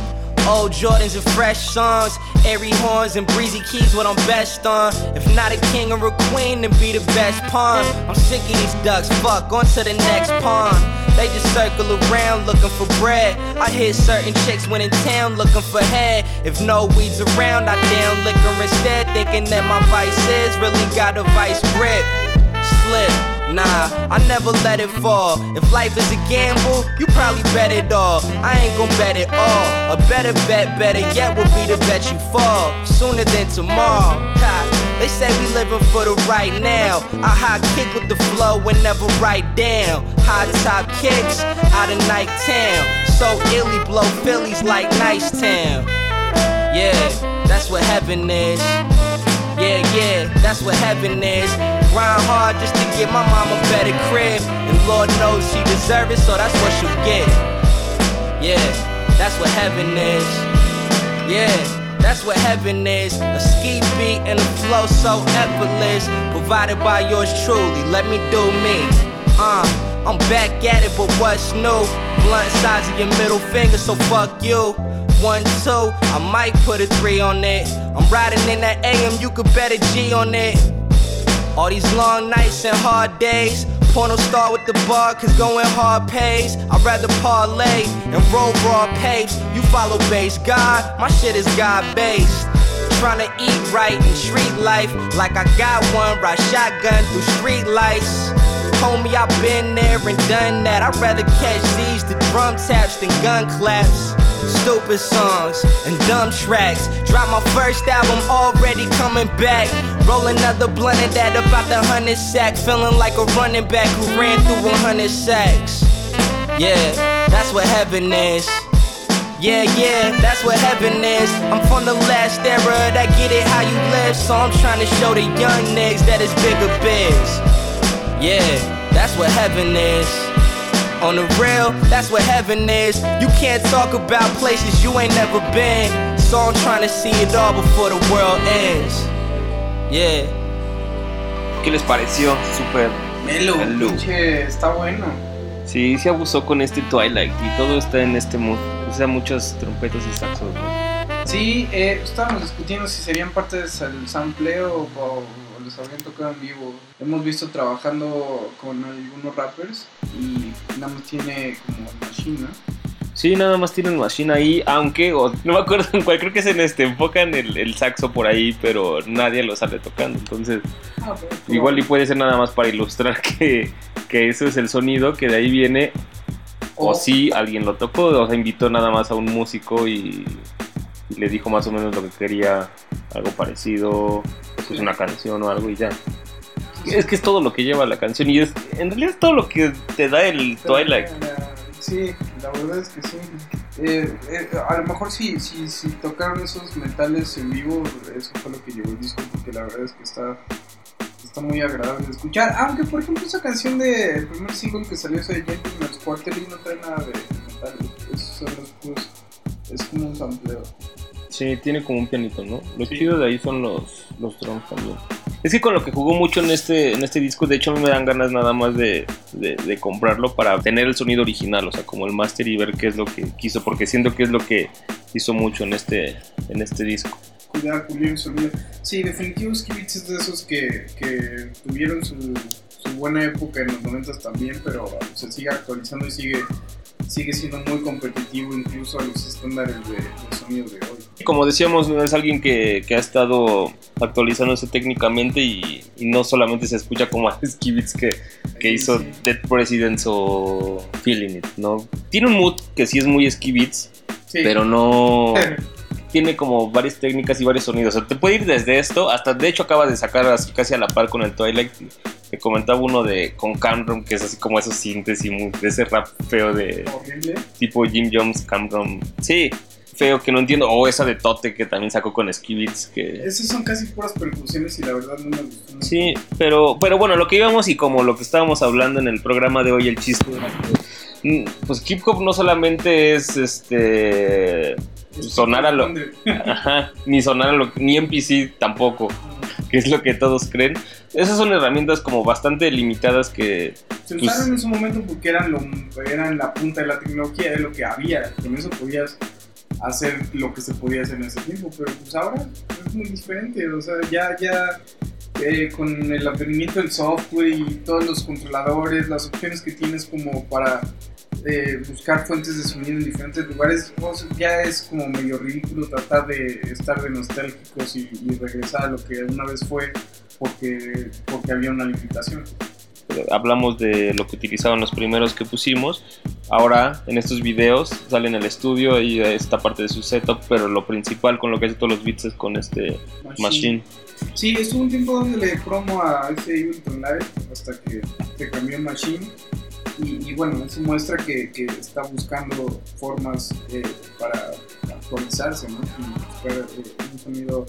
old Jordans and fresh songs, airy horns and breezy keys, what I'm best on. If not a king or a queen, then be the best pawn. I'm sick of these ducks, fuck, on to the next pawn. They just circle around looking for bread. I hear certain chicks when in town looking for head. If no weeds around, I down liquor instead, thinking that my vice is really got a vice grip. Slip. Nah, I never let it fall. If life is a gamble, you probably bet it all. I ain't gon' bet it all. A better bet, better yet, will be the bet you fall. Sooner than tomorrow. They say we living for the right now. I high kick with the flow and never write down. High top kicks out of night town. So illy blow Phillies like Nice Town. Yeah, that's what heaven is. Yeah, yeah, that's what heaven is. Grind hard just to get my mom a better crib. And Lord knows she deserves it, so that's what she'll get. Yeah, that's what heaven is. Yeah, that's what heaven is. A ski beat and a flow so effortless. Provided by yours truly, let me do me. Uh, I'm back at it, but what's new? Blunt size of your middle finger, so fuck you. One, two, I might put a three on it. I'm riding in that AM, you could bet a G on it. All these long nights and hard days. Porno star with the bar, cause going hard pays. I'd rather parlay and roll raw papes. You follow base God, my shit is God based. Tryna eat right in street life, like I got one, ride shotgun through street lights. Homie, I've been there and done that. I'd rather catch these the drum taps than gun claps. Stupid songs and dumb tracks. Drop my first album, already coming back. Roll another blunt and that about the hundred sack. Feeling like a running back who ran through 100 sacks. Yeah, that's what heaven is. Yeah, yeah, that's what heaven is. I'm from the last era that get it how you live. So I'm trying to show the young niggas that it's bigger biz. Yeah, that's what heaven is. On the real, that's what heaven is. You can't talk about places you ain't never been. So I'm trying to see it all before the world ends. Yeah. ¿Qué les pareció? Súper Melo, Melo. pinche, está bueno. Sí, se abusó con este Twilight y todo está en este mood. O sea, muchas trompetas y saxos, ¿no? Sí, eh, estábamos discutiendo si serían parte del sampleo o, habrían tocado en vivo. Hemos visto trabajando con algunos rappers y nada más tiene como machine, ¿no? Sí, nada más tienen machine ahí, aunque o- no me acuerdo en cuál, creo que es en este, enfocan el, el saxo por ahí, pero nadie lo sale tocando. Entonces, Ah, igual y puede ser nada más para ilustrar que, que eso es el sonido, que de ahí viene, o O- si alguien lo tocó, o sea, invitó nada más a un músico y le dijo más o menos lo que quería, algo parecido, pues una canción o algo y ya. Es que es todo lo que lleva la canción y es, en realidad es todo lo que te da el Twilight. Sí, la verdad es que sí. Eh, eh, a lo mejor si, si, si tocaron esos metales en vivo, eso fue lo que llevó el disco, porque la verdad es que está, está muy agradable de escuchar. Aunque, por ejemplo, esa canción de el primer single que salió, ese de Gentleman's Quarterly, no trae nada de, metal. Puros- es como un sampleo. Sí, tiene como un pianito, ¿no? Lo chido de ahí son los, los drums también. Es que con lo que jugó mucho en este, en este disco, de hecho a mí me dan ganas nada más de, de- de comprarlo para tener el sonido original, o sea, como el master y ver qué es lo que quiso, porque siento que es lo que hizo mucho en este, en este disco. cuidar, pulir el sonido. Sí, definitivo Skibitz es de esos que, que tuvieron su, su buena época en los 90 también, pero se sigue actualizando y sigue, sigue siendo muy competitivo incluso a los estándares de, de sonido de hoy. Como decíamos, no es alguien que, que ha estado actualizándose técnicamente y, y no solamente se escucha como a Skibitz que, que hizo Sí. Dead Presidents o Feeling It, ¿no? Tiene un mood que sí es muy Skibitz, Sí. pero no tiene como varias técnicas y varios sonidos. O sea, te puede ir desde esto hasta, de hecho, acaba de sacar así casi a la par con el Twilight. Te comentaba uno de con Camron, que es así como esos sintes y muy- de ese rap feo de horrible. tipo Jim Jones, Camron. Sí, feo que no entiendo. O esa de Tote que también sacó con Skibitz, que. Esas son casi puras percusiones y la verdad no me gustó. mucho. Sí, pero, pero bueno, lo que íbamos y como lo que estábamos hablando en el programa de hoy, el chiste pues hip hop no solamente es este sonar a lo, Ajá, ni sonar a lo, ni NPC tampoco, que es lo que todos creen. Esas son herramientas como bastante limitadas que Se pues- usaron en su momento porque eran, lo, eran la punta de la tecnología, de lo que había. Con eso podías hacer lo que se podía hacer en ese tiempo, pero pues ahora es muy diferente. O sea, ya, ya eh, con el advenimiento del software y todos los controladores, las opciones que tienes como para eh, buscar fuentes de sonido en diferentes lugares, ya es como medio ridículo tratar de estar de nostálgicos y, y regresar a lo que una vez fue porque, porque había una limitación. Hablamos de lo que utilizaban los primeros que pusimos. Ahora en estos videos sale en el estudio y esta parte de su setup, pero lo principal con lo que hace todos los beats es con este machine. Sí, estuvo un tiempo donde le promo a ese Ableton Live hasta que se cambió Machine. Y, y bueno, eso muestra que, que está buscando formas eh, para actualizarse, ¿no? Y buscar eh, un sonido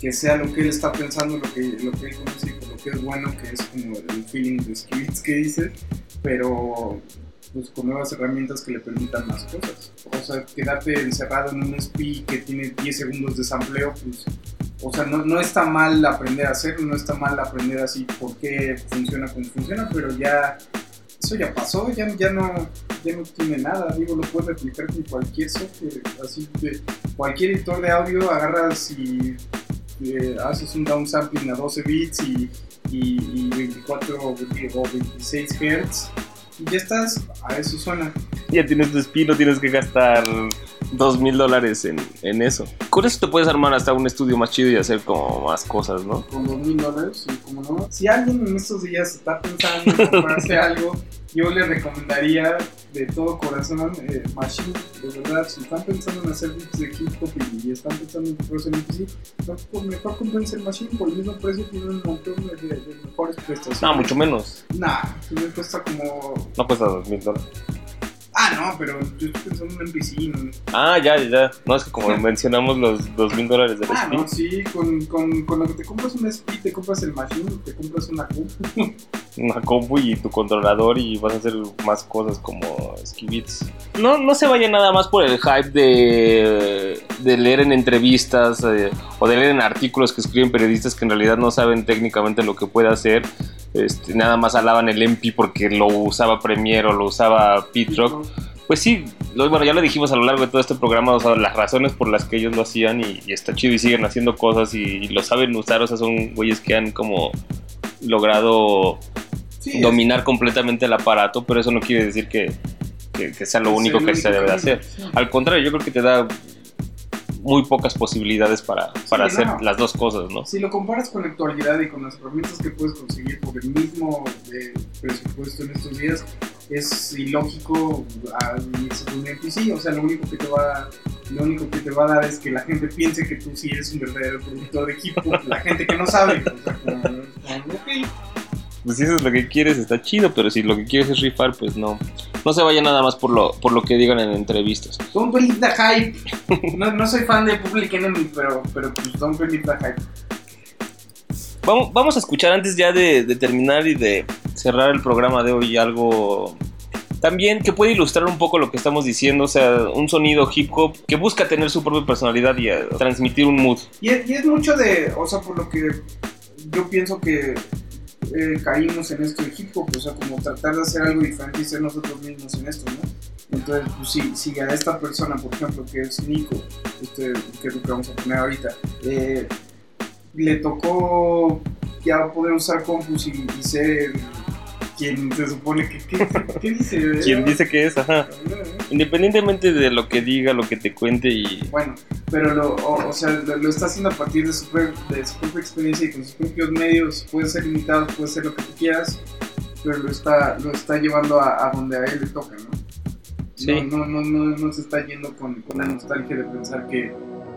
que sea lo que él está pensando, lo que, lo que él conoce, que es bueno, que es como el feeling de Skibitz que dice, pero pues con nuevas herramientas que le permitan más cosas. O sea, quedarte encerrado en un SPI que tiene 10 segundos de sampleo, pues, o sea, no, no está mal aprender a hacerlo, no está mal aprender así por qué funciona como funciona, pero ya, eso ya pasó, ya, ya, no, ya no tiene nada, digo, lo puedes replicar con cualquier software, así de cualquier editor de audio, agarras y eh, haces un downsampling a 12 bits y, y, y 24 o 26 Hz y ya estás, a eso suena. Ya tienes tu SPI, no tienes que gastar dos mil dólares en, en eso. Con eso te puedes armar hasta un estudio más chido y hacer como más cosas, ¿no? Con dos mil dólares, como no. Si alguien en estos días está pensando en comprarse algo, yo le recomendaría de todo corazón eh, Machine, de verdad, si están pensando en hacer beats de hip hop y, están pensando en comprarse un PC, pues mejor comprense el Machine por el mismo precio, tiene un montón de, de- de mejores prestaciones. No, mucho menos. Nah, sí me cuesta como... No cuesta dos mil dólares. Ah, no, pero yo estoy pensando en un PC, ¿no? Ah, ya, ya. No, es que como mencionamos los dos mil dólares del Ah, no, sí, con, con, con lo que te compras un SPI, te compras el Machine, te compras una Q. una compu y tu controlador y vas a hacer más cosas como skibits. No, no se vaya nada más por el hype de, de leer en entrevistas eh, o de leer en artículos que escriben periodistas que en realidad no saben técnicamente lo que puede hacer. Este, nada más alaban el MP porque lo usaba Premiere o lo usaba Pete Rock. Pues sí, lo- bueno, ya lo dijimos a lo largo de todo este programa, o sea, las razones por las que ellos lo hacían y, y está chido y siguen haciendo cosas y, y lo saben usar, o sea, son güeyes que han como logrado Sí, dominar completamente el aparato, pero eso no quiere decir que, que- que sea lo único que se debe hacer. Al contrario, yo creo que te da muy pocas posibilidades para, para Sí, hacer no. las dos cosas, ¿no? Si lo comparas con la actualidad y con las herramientas que puedes conseguir por el mismo eh, presupuesto en estos días, es ilógico a unirse con un NPC. O sea, lo único que te va lo único que te va a dar es que la gente piense que tú sí eres un verdadero productor de equipo. La gente que no sabe, o sea, como, como, ok. Pues si eso es lo que quieres, está chido, pero si lo que quieres es rifar, pues no. No se vaya nada más por lo, por lo que digan en entrevistas. Don't believe the hype. No, no soy fan de Public Enemy, pero, pero pues don't believe the hype. Vamos, vamos a escuchar antes ya de, de terminar y de cerrar el programa de hoy algo también que puede ilustrar un poco lo que estamos diciendo, o sea, un sonido hip hop que busca tener su propia personalidad y eh, transmitir un mood. Y es, y es mucho de, o sea, por lo que yo pienso que eh, caímos en esto de hip hop, o sea, como tratar de hacer algo diferente y ser nosotros mismos en esto, ¿no? Entonces, pues si, si a esta persona, por ejemplo, que es Nico, este, que es lo que vamos a poner ahorita, eh, le tocó ya poder usar compus y, y ser quien se supone que... ¿Qué, qué dice? Quien dice que es, ajá. Independientemente de lo que diga, lo que te cuente y... Bueno, pero lo, o, o sea, lo, lo está haciendo a partir de su, de su propia experiencia y con sus propios medios. Puede ser limitado, puede ser lo que tú quieras, pero lo está, lo está llevando a, a donde a él le toca, ¿no? Sí. No, no, no, no, no se está yendo con, con la nostalgia de pensar que,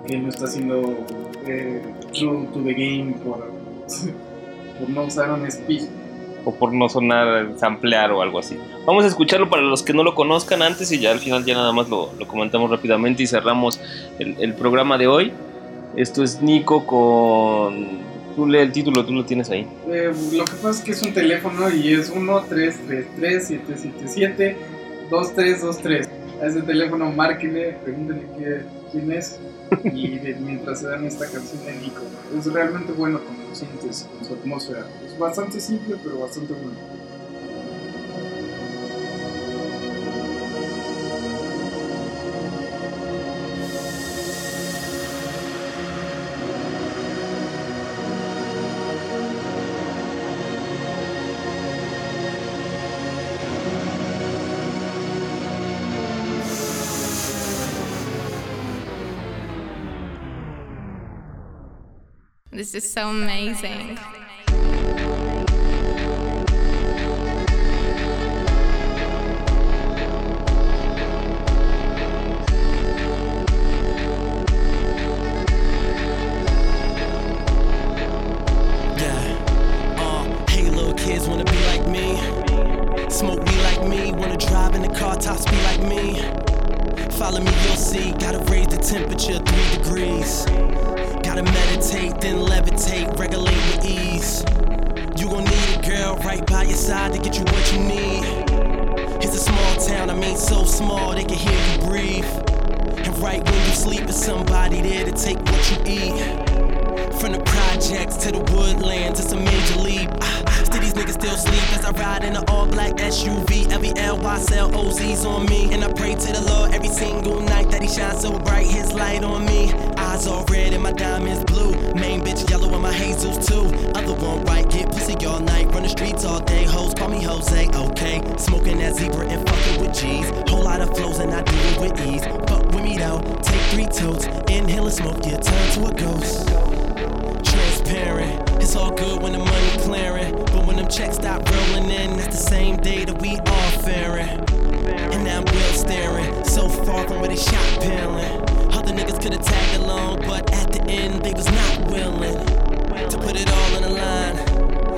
que él no está haciendo eh, true to the game por, por no usar un speech. O por no sonar samplear o algo así. Vamos a escucharlo para los que no lo conozcan antes y ya al final ya nada más lo, lo comentamos rápidamente y cerramos el, el programa de hoy. Esto es Nico con... Tú lee el título, tú lo tienes ahí. Eh, lo que pasa es que es un teléfono y es 1 3 3 3 7 7 7 2 3 2 3 A ese teléfono márquenle, pregúntenle quién es y de- mientras se dan esta canción de Nico. Es realmente bueno como lo sientes con su atmósfera. Es bastante simple pero bastante bueno. Top speed uh, like me. Smoke be like me, wanna drive in the car tops be like me. Follow me, you'll see. Gotta raise the temperature three degrees. Gotta meditate, then levitate, regulate with ease. You gon' need a girl right by your side to get you what you need. It's a small town, I mean so small they can hear you breathe. And right when you sleep, there's somebody there to take what you eat. From the projects to the woodlands, it's a major leap. Ah, still these niggas still sleep as I ride in an all black SUV. Every LY sell OZs on me. And I pray to the Lord every single night that he shines so bright, his light on me. Eyes all red and my diamonds blue. Main bitch yellow and my hazels too. Other one white, get pussy all night. Run the streets all day, hoes call me Jose, okay. Smoking that zebra and fucking with G's. Whole lot of flows and I do it with ease. Fuck with me though, take three totes. Inhale and smoke, you turn to a ghost transparent. It's all good when the money clearing, but when them checks stop rolling in, that's the same day that we all faring. And now I'm real staring, so far from where they shot peeling. Other niggas could've tagged along, but at the end they was not willing to put it all on the line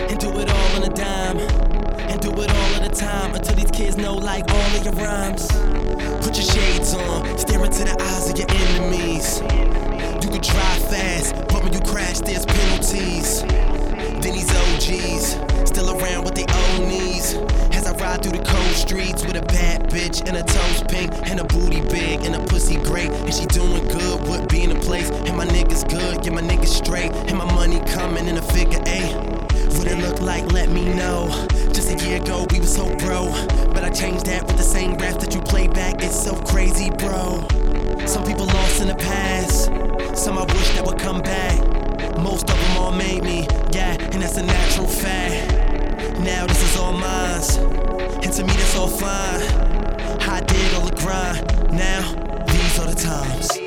and do it all on a dime and do it all of the time until these kids know like all of your rhymes. Put your shades on, stare into the eyes of your enemies. You can drive fast, but when you crash, there's penalties. Then these OGs, still around with their own knees. As I ride through the cold streets with a bad bitch and a toes pink and a booty big and a pussy great. And she doing good with being a place. And my niggas good, yeah, my niggas straight. And my money coming in a figure eight. What it look like, let me know. Just a year ago, we were so bro. But I changed that with the same rap that you play back. It's so crazy, bro. Some people lost in the past. Some I wish that would come back. Most of them all made me, yeah, and that's a natural fact. Now this is all mine, and to me that's all fine. I did all the grind, now these are the times.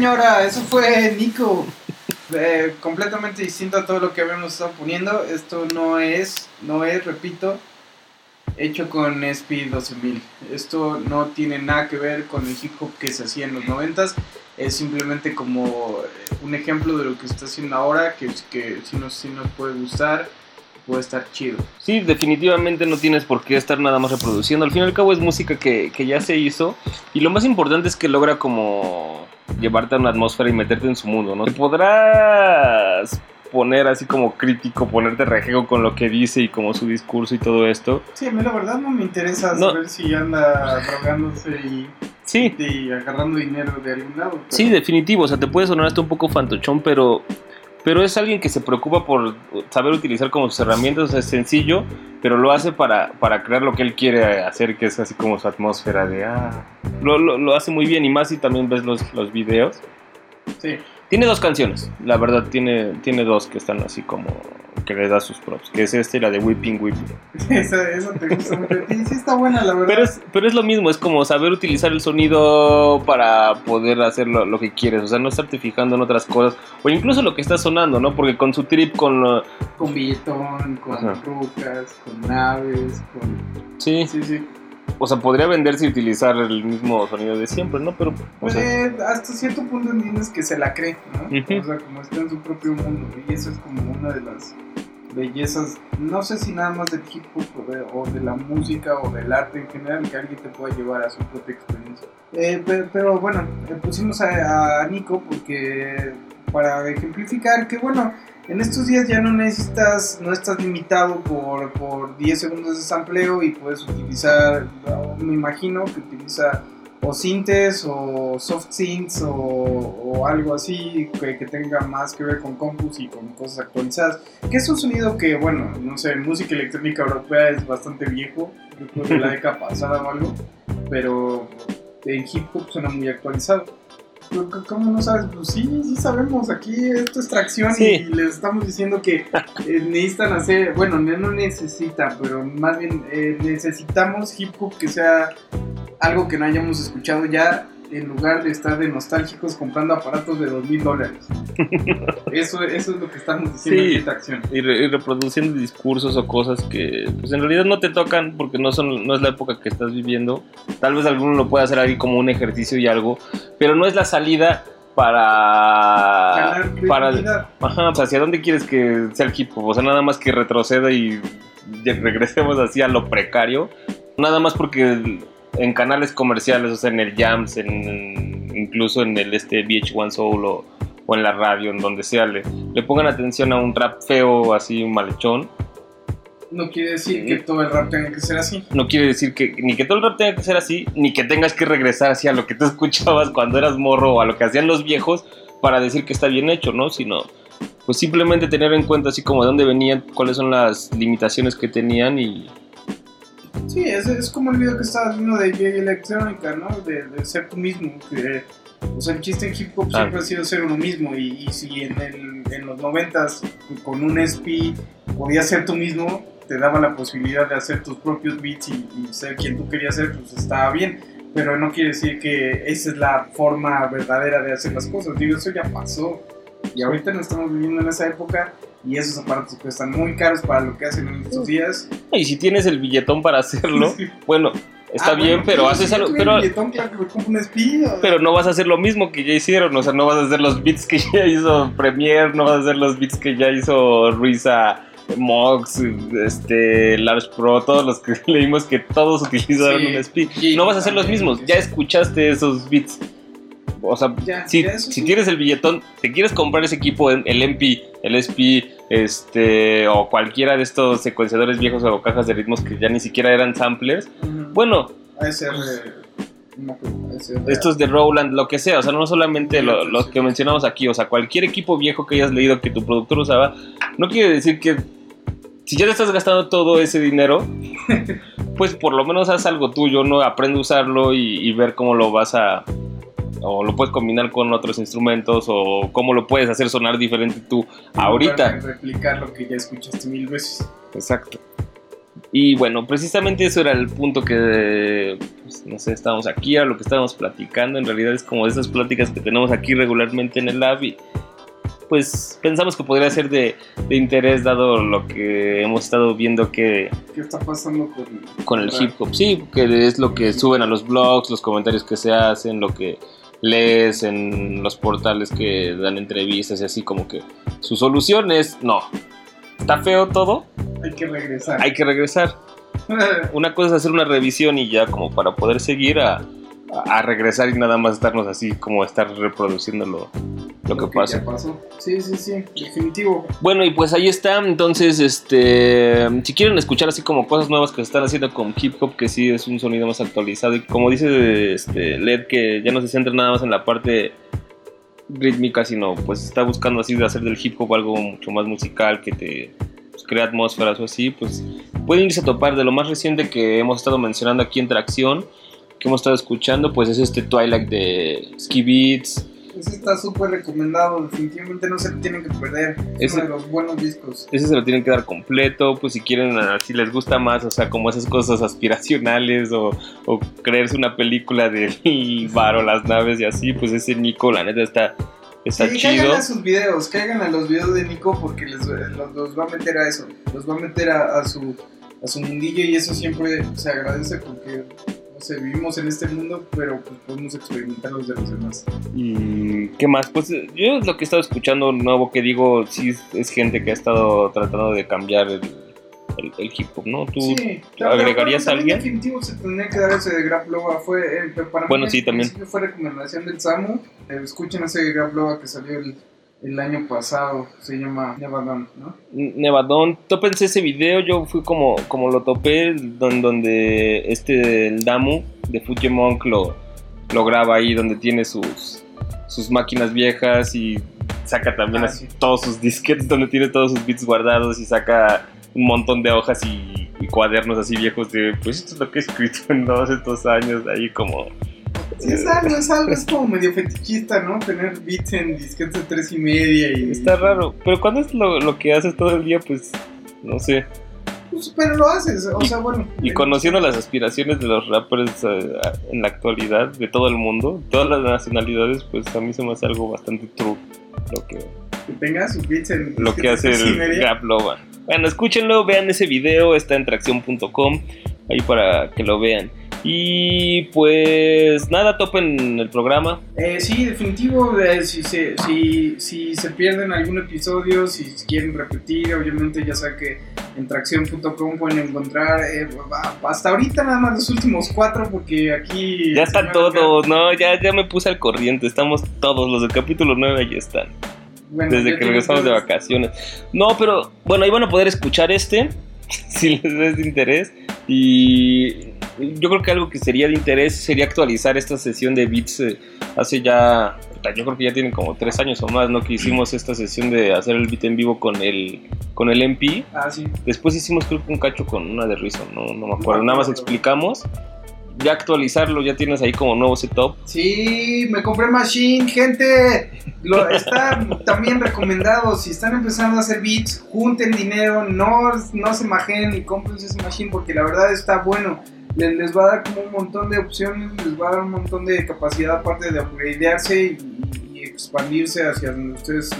Señora, eso fue Nico. Eh, completamente distinto a todo lo que habíamos estado poniendo. Esto no es, no es, repito, hecho con SP 12000. Esto no tiene nada que ver con el hip hop que se hacía en los 90s. Es simplemente como eh, un ejemplo de lo que está haciendo ahora, que, que si nos, si nos puede gustar, puede estar chido. Sí, definitivamente no tienes por qué estar nada más reproduciendo. Al fin y al cabo es música que, que ya se hizo. Y lo más importante es que logra como llevarte a una atmósfera y meterte en su mundo, ¿no? Te podrás poner así como crítico, ponerte rejego con lo que dice y como su discurso y todo esto. Sí, a mí la verdad no me interesa No. saber si anda drogándose y, Sí. y agarrando dinero de algún lado. pero- Sí, definitivo. O sea, te puede sonar hasta un poco fantochón, pero, pero es alguien que se preocupa por saber utilizar como sus herramientas. O sea, es sencillo, pero lo hace para, para crear lo que él quiere hacer, que es así como su atmósfera de... Ah, lo, lo, lo hace muy bien y más si también ves los, los videos. Sí. Tiene dos canciones, la verdad, tiene, tiene dos que están así como que le da sus props, que es esta y la de Whipping Whipping. esa, esa te gusta mucho. Y sí está buena, la verdad. Pero es, pero es lo mismo, es como saber utilizar el sonido para poder hacer lo, lo que quieres, o sea, no estarte fijando en otras cosas, o incluso lo que está sonando, ¿no? Porque con su trip, con... lo- Con billetón, con Ajá. rucas, con naves, con... Sí, Sí, sí. O sea, podría venderse y utilizar el mismo sonido de siempre, ¿no? Pero, Pues eh, hasta cierto punto entiendes que se la cree, ¿no? O sea, como está en su propio mundo. Y eso es como una de las bellezas, no sé si nada más del hip hop o de, o de la música o del arte en general, que alguien te pueda llevar a su propia experiencia. Eh, pe- pero, bueno, eh, pusimos a, a Nico porque para ejemplificar que, bueno, en estos días ya no necesitas, no estás limitado por, por 10 segundos de sampleo y puedes utilizar, me imagino que utiliza o sintes o soft synths o, o algo así que, que tenga más que ver con compus y con cosas actualizadas. Que es un sonido que, bueno, no sé, música electrónica europea es bastante viejo, yo creo de la década pasada o algo, pero en hip hop suena muy actualizado. ¿Cómo no sabes? Pues sí, sí sabemos, aquí esto es tracción Sí. y les estamos diciendo que eh, necesitan hacer, bueno, no no necesitan, pero más bien eh, necesitamos hip hop que sea algo que no hayamos escuchado ya en lugar de estar de nostálgicos comprando aparatos de dos mil dólares. Eso, es lo que estamos diciendo Sí. en esta acción. y, re- y reproduciendo discursos o cosas que pues en realidad no te tocan porque no son no es la época que estás viviendo tal vez alguno lo pueda hacer ahí como un ejercicio y algo pero no es la salida para para ajá, pues, hacia dónde quieres que sea el hip hop o sea nada más que retroceda y regresemos así a lo precario nada más porque en canales comerciales o sea en el jams en, incluso en el este VH1 Soul o, o en la radio en donde sea le, le pongan atención a un rap feo así un malhechón No quiere decir que todo el rap tenga que ser así. no quiere decir que ni que todo el rap tenga que ser así, ni que tengas que regresar hacia lo que tú escuchabas cuando eras morro o a lo que hacían los viejos para decir que está bien hecho, ¿no? Sino, pues simplemente tener en cuenta así como de dónde venían, cuáles son las limitaciones que tenían y... Sí, es, es como el video que estabas viendo de J Electrónica, ¿no? De, de ser tú mismo. Que, o sea, el chiste en hip hop siempre ha sido ser uno mismo. Y, y si en, el, en los noventas con un SP podías ser tú mismo, te daba la posibilidad de hacer tus propios beats y, y ser quien tú querías ser, pues estaba bien. Pero no quiere decir que esa es la forma verdadera de hacer las cosas. Digo, eso ya pasó. Y ahorita no estamos viviendo en esa época y esos aparatos cuestan muy caros para lo que hacen en estos días. Y si tienes el billetón para hacerlo, bueno, está Ah, bien, bueno, pero sí, haces si algo... Pero, billetón, claro que me compro un espía. pero no vas a hacer lo mismo que ya hicieron, o sea, no vas a hacer los beats que ya hizo Premiere, no vas a hacer los beats que ya hizo Ruiza, Mox, este, Lars Pro, todos los que leímos que todos utilizaron Sí, un speed. No vas a hacer los mismos, ya escuchaste esos beats. O sea, Ya, si, ya, eso si sí. tienes el billetón, te quieres comprar ese equipo, el MP, el SP, este, o cualquiera de estos secuenciadores viejos o cajas de ritmos que ya ni siquiera eran samplers, bueno, ASR. no acuerdo, ASR. estos de Roland, lo que sea, o sea, no solamente lo- los que mencionamos aquí, o sea, cualquier equipo viejo que hayas leído que tu productor usaba, no quiere decir que si ya te estás gastando todo ese dinero, pues por lo menos haz algo tuyo, ¿no? Aprende a usarlo y, y ver cómo lo vas a... O lo puedes combinar con otros instrumentos o cómo lo puedes hacer sonar diferente tú ahorita. Replicar lo que ya escuchaste mil veces. Exacto. Y bueno, precisamente eso era el punto que, pues, no sé, estábamos aquí, a lo que estábamos platicando. En realidad es como esas pláticas que tenemos aquí regularmente en el lab y pues pensamos que podría ser de, de interés dado lo que hemos estado viendo que ¿Qué está pasando con, con el hip hop. Sí, que es lo que suben a los blogs, los comentarios que se hacen, lo que lees en los portales que dan entrevistas y así como que su solución es no. Está feo todo, Hay que regresar. hay que regresar. Una cosa es hacer una revisión y ya como para poder seguir a, a- regresar y nada más estarnos así como estar reproduciendo lo, lo que pasa. pasó. Sí, sí, sí, definitivo. Bueno, y pues ahí está. Entonces, este, si quieren escuchar así como cosas nuevas que se están haciendo con hip hop, que sí es un sonido más actualizado y como dice este Led que ya no se centra nada más en la parte rítmica, sino pues está buscando así de hacer del hip hop algo mucho más musical que te pues, crea atmósferas o así, pues pueden irse a topar de lo más reciente que hemos estado mencionando aquí en Tracción, que hemos estado escuchando, pues es este Twilight de Ski Beats. Ese está súper recomendado. Definitivamente no se lo tienen que perder. Es Ese- uno de los buenos discos. Ese se lo tienen que dar completo, pues si quieren, ah, si les gusta más, o sea, como esas cosas aspiracionales o, o creerse una película del bar o las naves y así, pues ese Nico, la neta, está, está sí, chido. caigan a sus videos, caigan a los videos de Nico porque les, los, los va a meter a eso. Los va a meter a, a su, a su mundillo y eso siempre se agradece porque, sé, vivimos en este mundo, pero pues, podemos experimentar los de los demás. ¿Y qué más? Pues eh, yo lo que he estado escuchando nuevo que digo, sí es, gente que ha estado tratando de cambiar el, el- el hip hop, ¿no? ¿Tú Sí, agregarías a alguien? definitivo se tendría que dar ese Grab Loba. Fue, eh, para Bueno, mí sí, también. fue recomendación del Samu. Eh, escuchen ese Grab Loba que salió el, el año pasado. Se llama Never Done, ¿no? Nevadón, tópense ese video, yo fui como, como lo topé, don- donde este, el Damu de Fujimonk lo, lo graba ahí donde tiene sus, sus máquinas viejas y saca también Ah, así sí. todos sus disquetes donde tiene todos sus beats guardados y saca un montón de hojas y, y cuadernos así viejos de pues esto es lo que he escrito en todos estos años ahí como Sí, es algo, es algo, es como medio fetichista, ¿no? Tener beats en disquetes de tres y media y... está raro pero cuando es lo, lo que haces todo el día pues no sé Pues, pero lo haces, o sea, bueno. y conociendo las aspiraciones de los rappers eh, en la actualidad de todo el mundo todas las nacionalidades pues a mí se me hace algo bastante true lo que Que tenga sus beats en lo que hace el. Gap Loba. Bueno, escúchenlo, vean ese video, está en tracción.com, ahí para que lo vean. Y pues nada, topen el programa. Eh, sí, definitivo. eh, si, se, si, si se pierden algún episodio, si quieren repetir, obviamente ya saben que en tracción.com pueden encontrar eh, hasta ahorita nada más los últimos cuatro, porque aquí. Ya están todos, no, ya, ya me puse al corriente, estamos todos, los del capítulo 9 ya están. Bueno, desde que regresamos de vacaciones. No, pero bueno, ahí van a poder escuchar este, si les es de interés. Y yo creo que algo que sería de interés sería actualizar esta sesión de beats. eh, hace ya, yo creo que ya tienen como tres años o más, ¿no? Que hicimos esta sesión de hacer el beat en vivo con el, con el MP. Ah, sí. Después hicimos creo que un cacho con una de Reason, no, no me acuerdo. Nada más explicamos. Ya actualizarlo, ya tienes ahí como nuevo setup. Sí, me compré Machine, gente. Lo, está también recomendado. Si están empezando a hacer beats, junten dinero, no, no se majen y compren ese Machine porque la verdad está bueno. Les, va a dar como un montón de opciones, les va a dar un montón de capacidad aparte de upgradearse y, expandirse hacia donde ustedes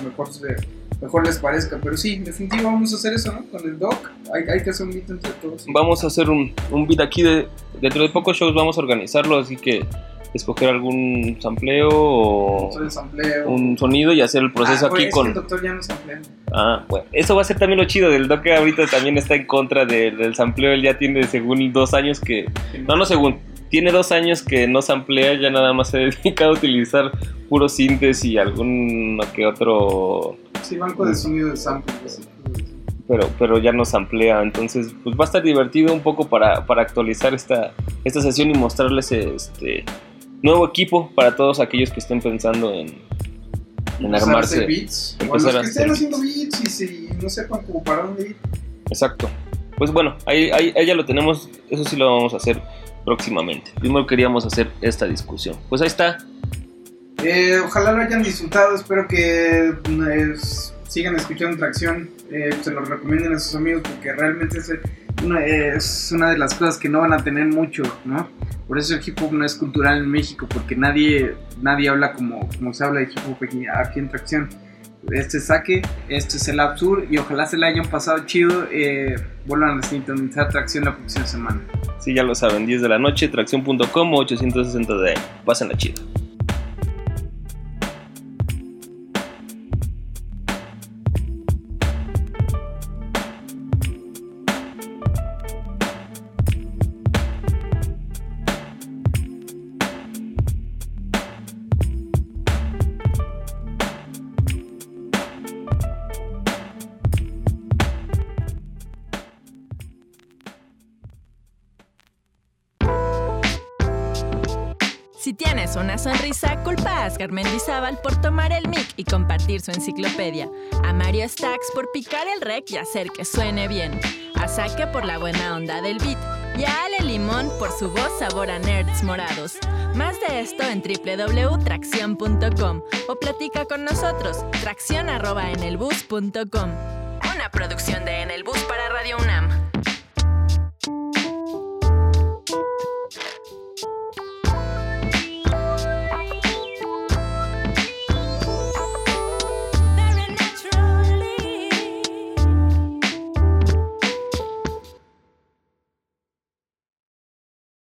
mejor les parezca. Pero sí, en definitiva vamos a hacer eso, ¿no? Con el doc hay, hay que hacer un beat entre todos. Vamos a hacer un, un beat aquí de. Dentro de pocos shows vamos a organizarlo, así que escoger algún sampleo o sampleo. un sonido y hacer el proceso Ah, aquí es que con. el doctor ya no samplea. Ah, bueno. Eso va a ser también lo chido del Doc ahorita también está en contra del, del sampleo. Él ya tiene según dos años que. No, no según. Tiene dos años que no samplea, ya nada más se dedica a utilizar puro sintes y algún que otro. Sí, banco de sonido de samples. pero, pero ya no samplea. Entonces, pues va a estar divertido un poco para, para actualizar esta, esta sesión y mostrarles este nuevo equipo para todos aquellos que estén pensando en, en armarse. hacer beats. O los que hacer estén haciendo beats y, si no sepan para dónde ir. Exacto. Pues bueno, ahí, ahí, ahí ya lo tenemos. Eso sí lo vamos a hacer próximamente. Primero queríamos hacer esta discusión. Pues ahí está. Eh, ojalá lo hayan disfrutado. Espero que eh, sigan escuchando Tracción. Eh, se lo recomienden a sus amigos porque realmente es es una de las cosas que no van a tener mucho, ¿no? Por eso el hip hop no es cultural en México porque nadie, nadie habla como, como se habla de hip hop aquí, aquí en Tracción. Este es Saque, este es el Absur y ojalá se la hayan pasado chido. Eh, vuelvan a sintonizar Tracción la próxima semana. Sí, ya lo saben. 10 de la noche, tracción.com 860 de ahí. Pásenla chido. Asgar Mendizábal por tomar el mic y compartir su enciclopedia. A Mario Stacks por picar el rec y hacer que suene bien. A Saque por la buena onda del beat. Y a Ale Limón por su voz sabor a nerds morados. Más de esto en www.tracción.com o platica con nosotros. Tracción arroba en el bus.com. Una producción de En el Bus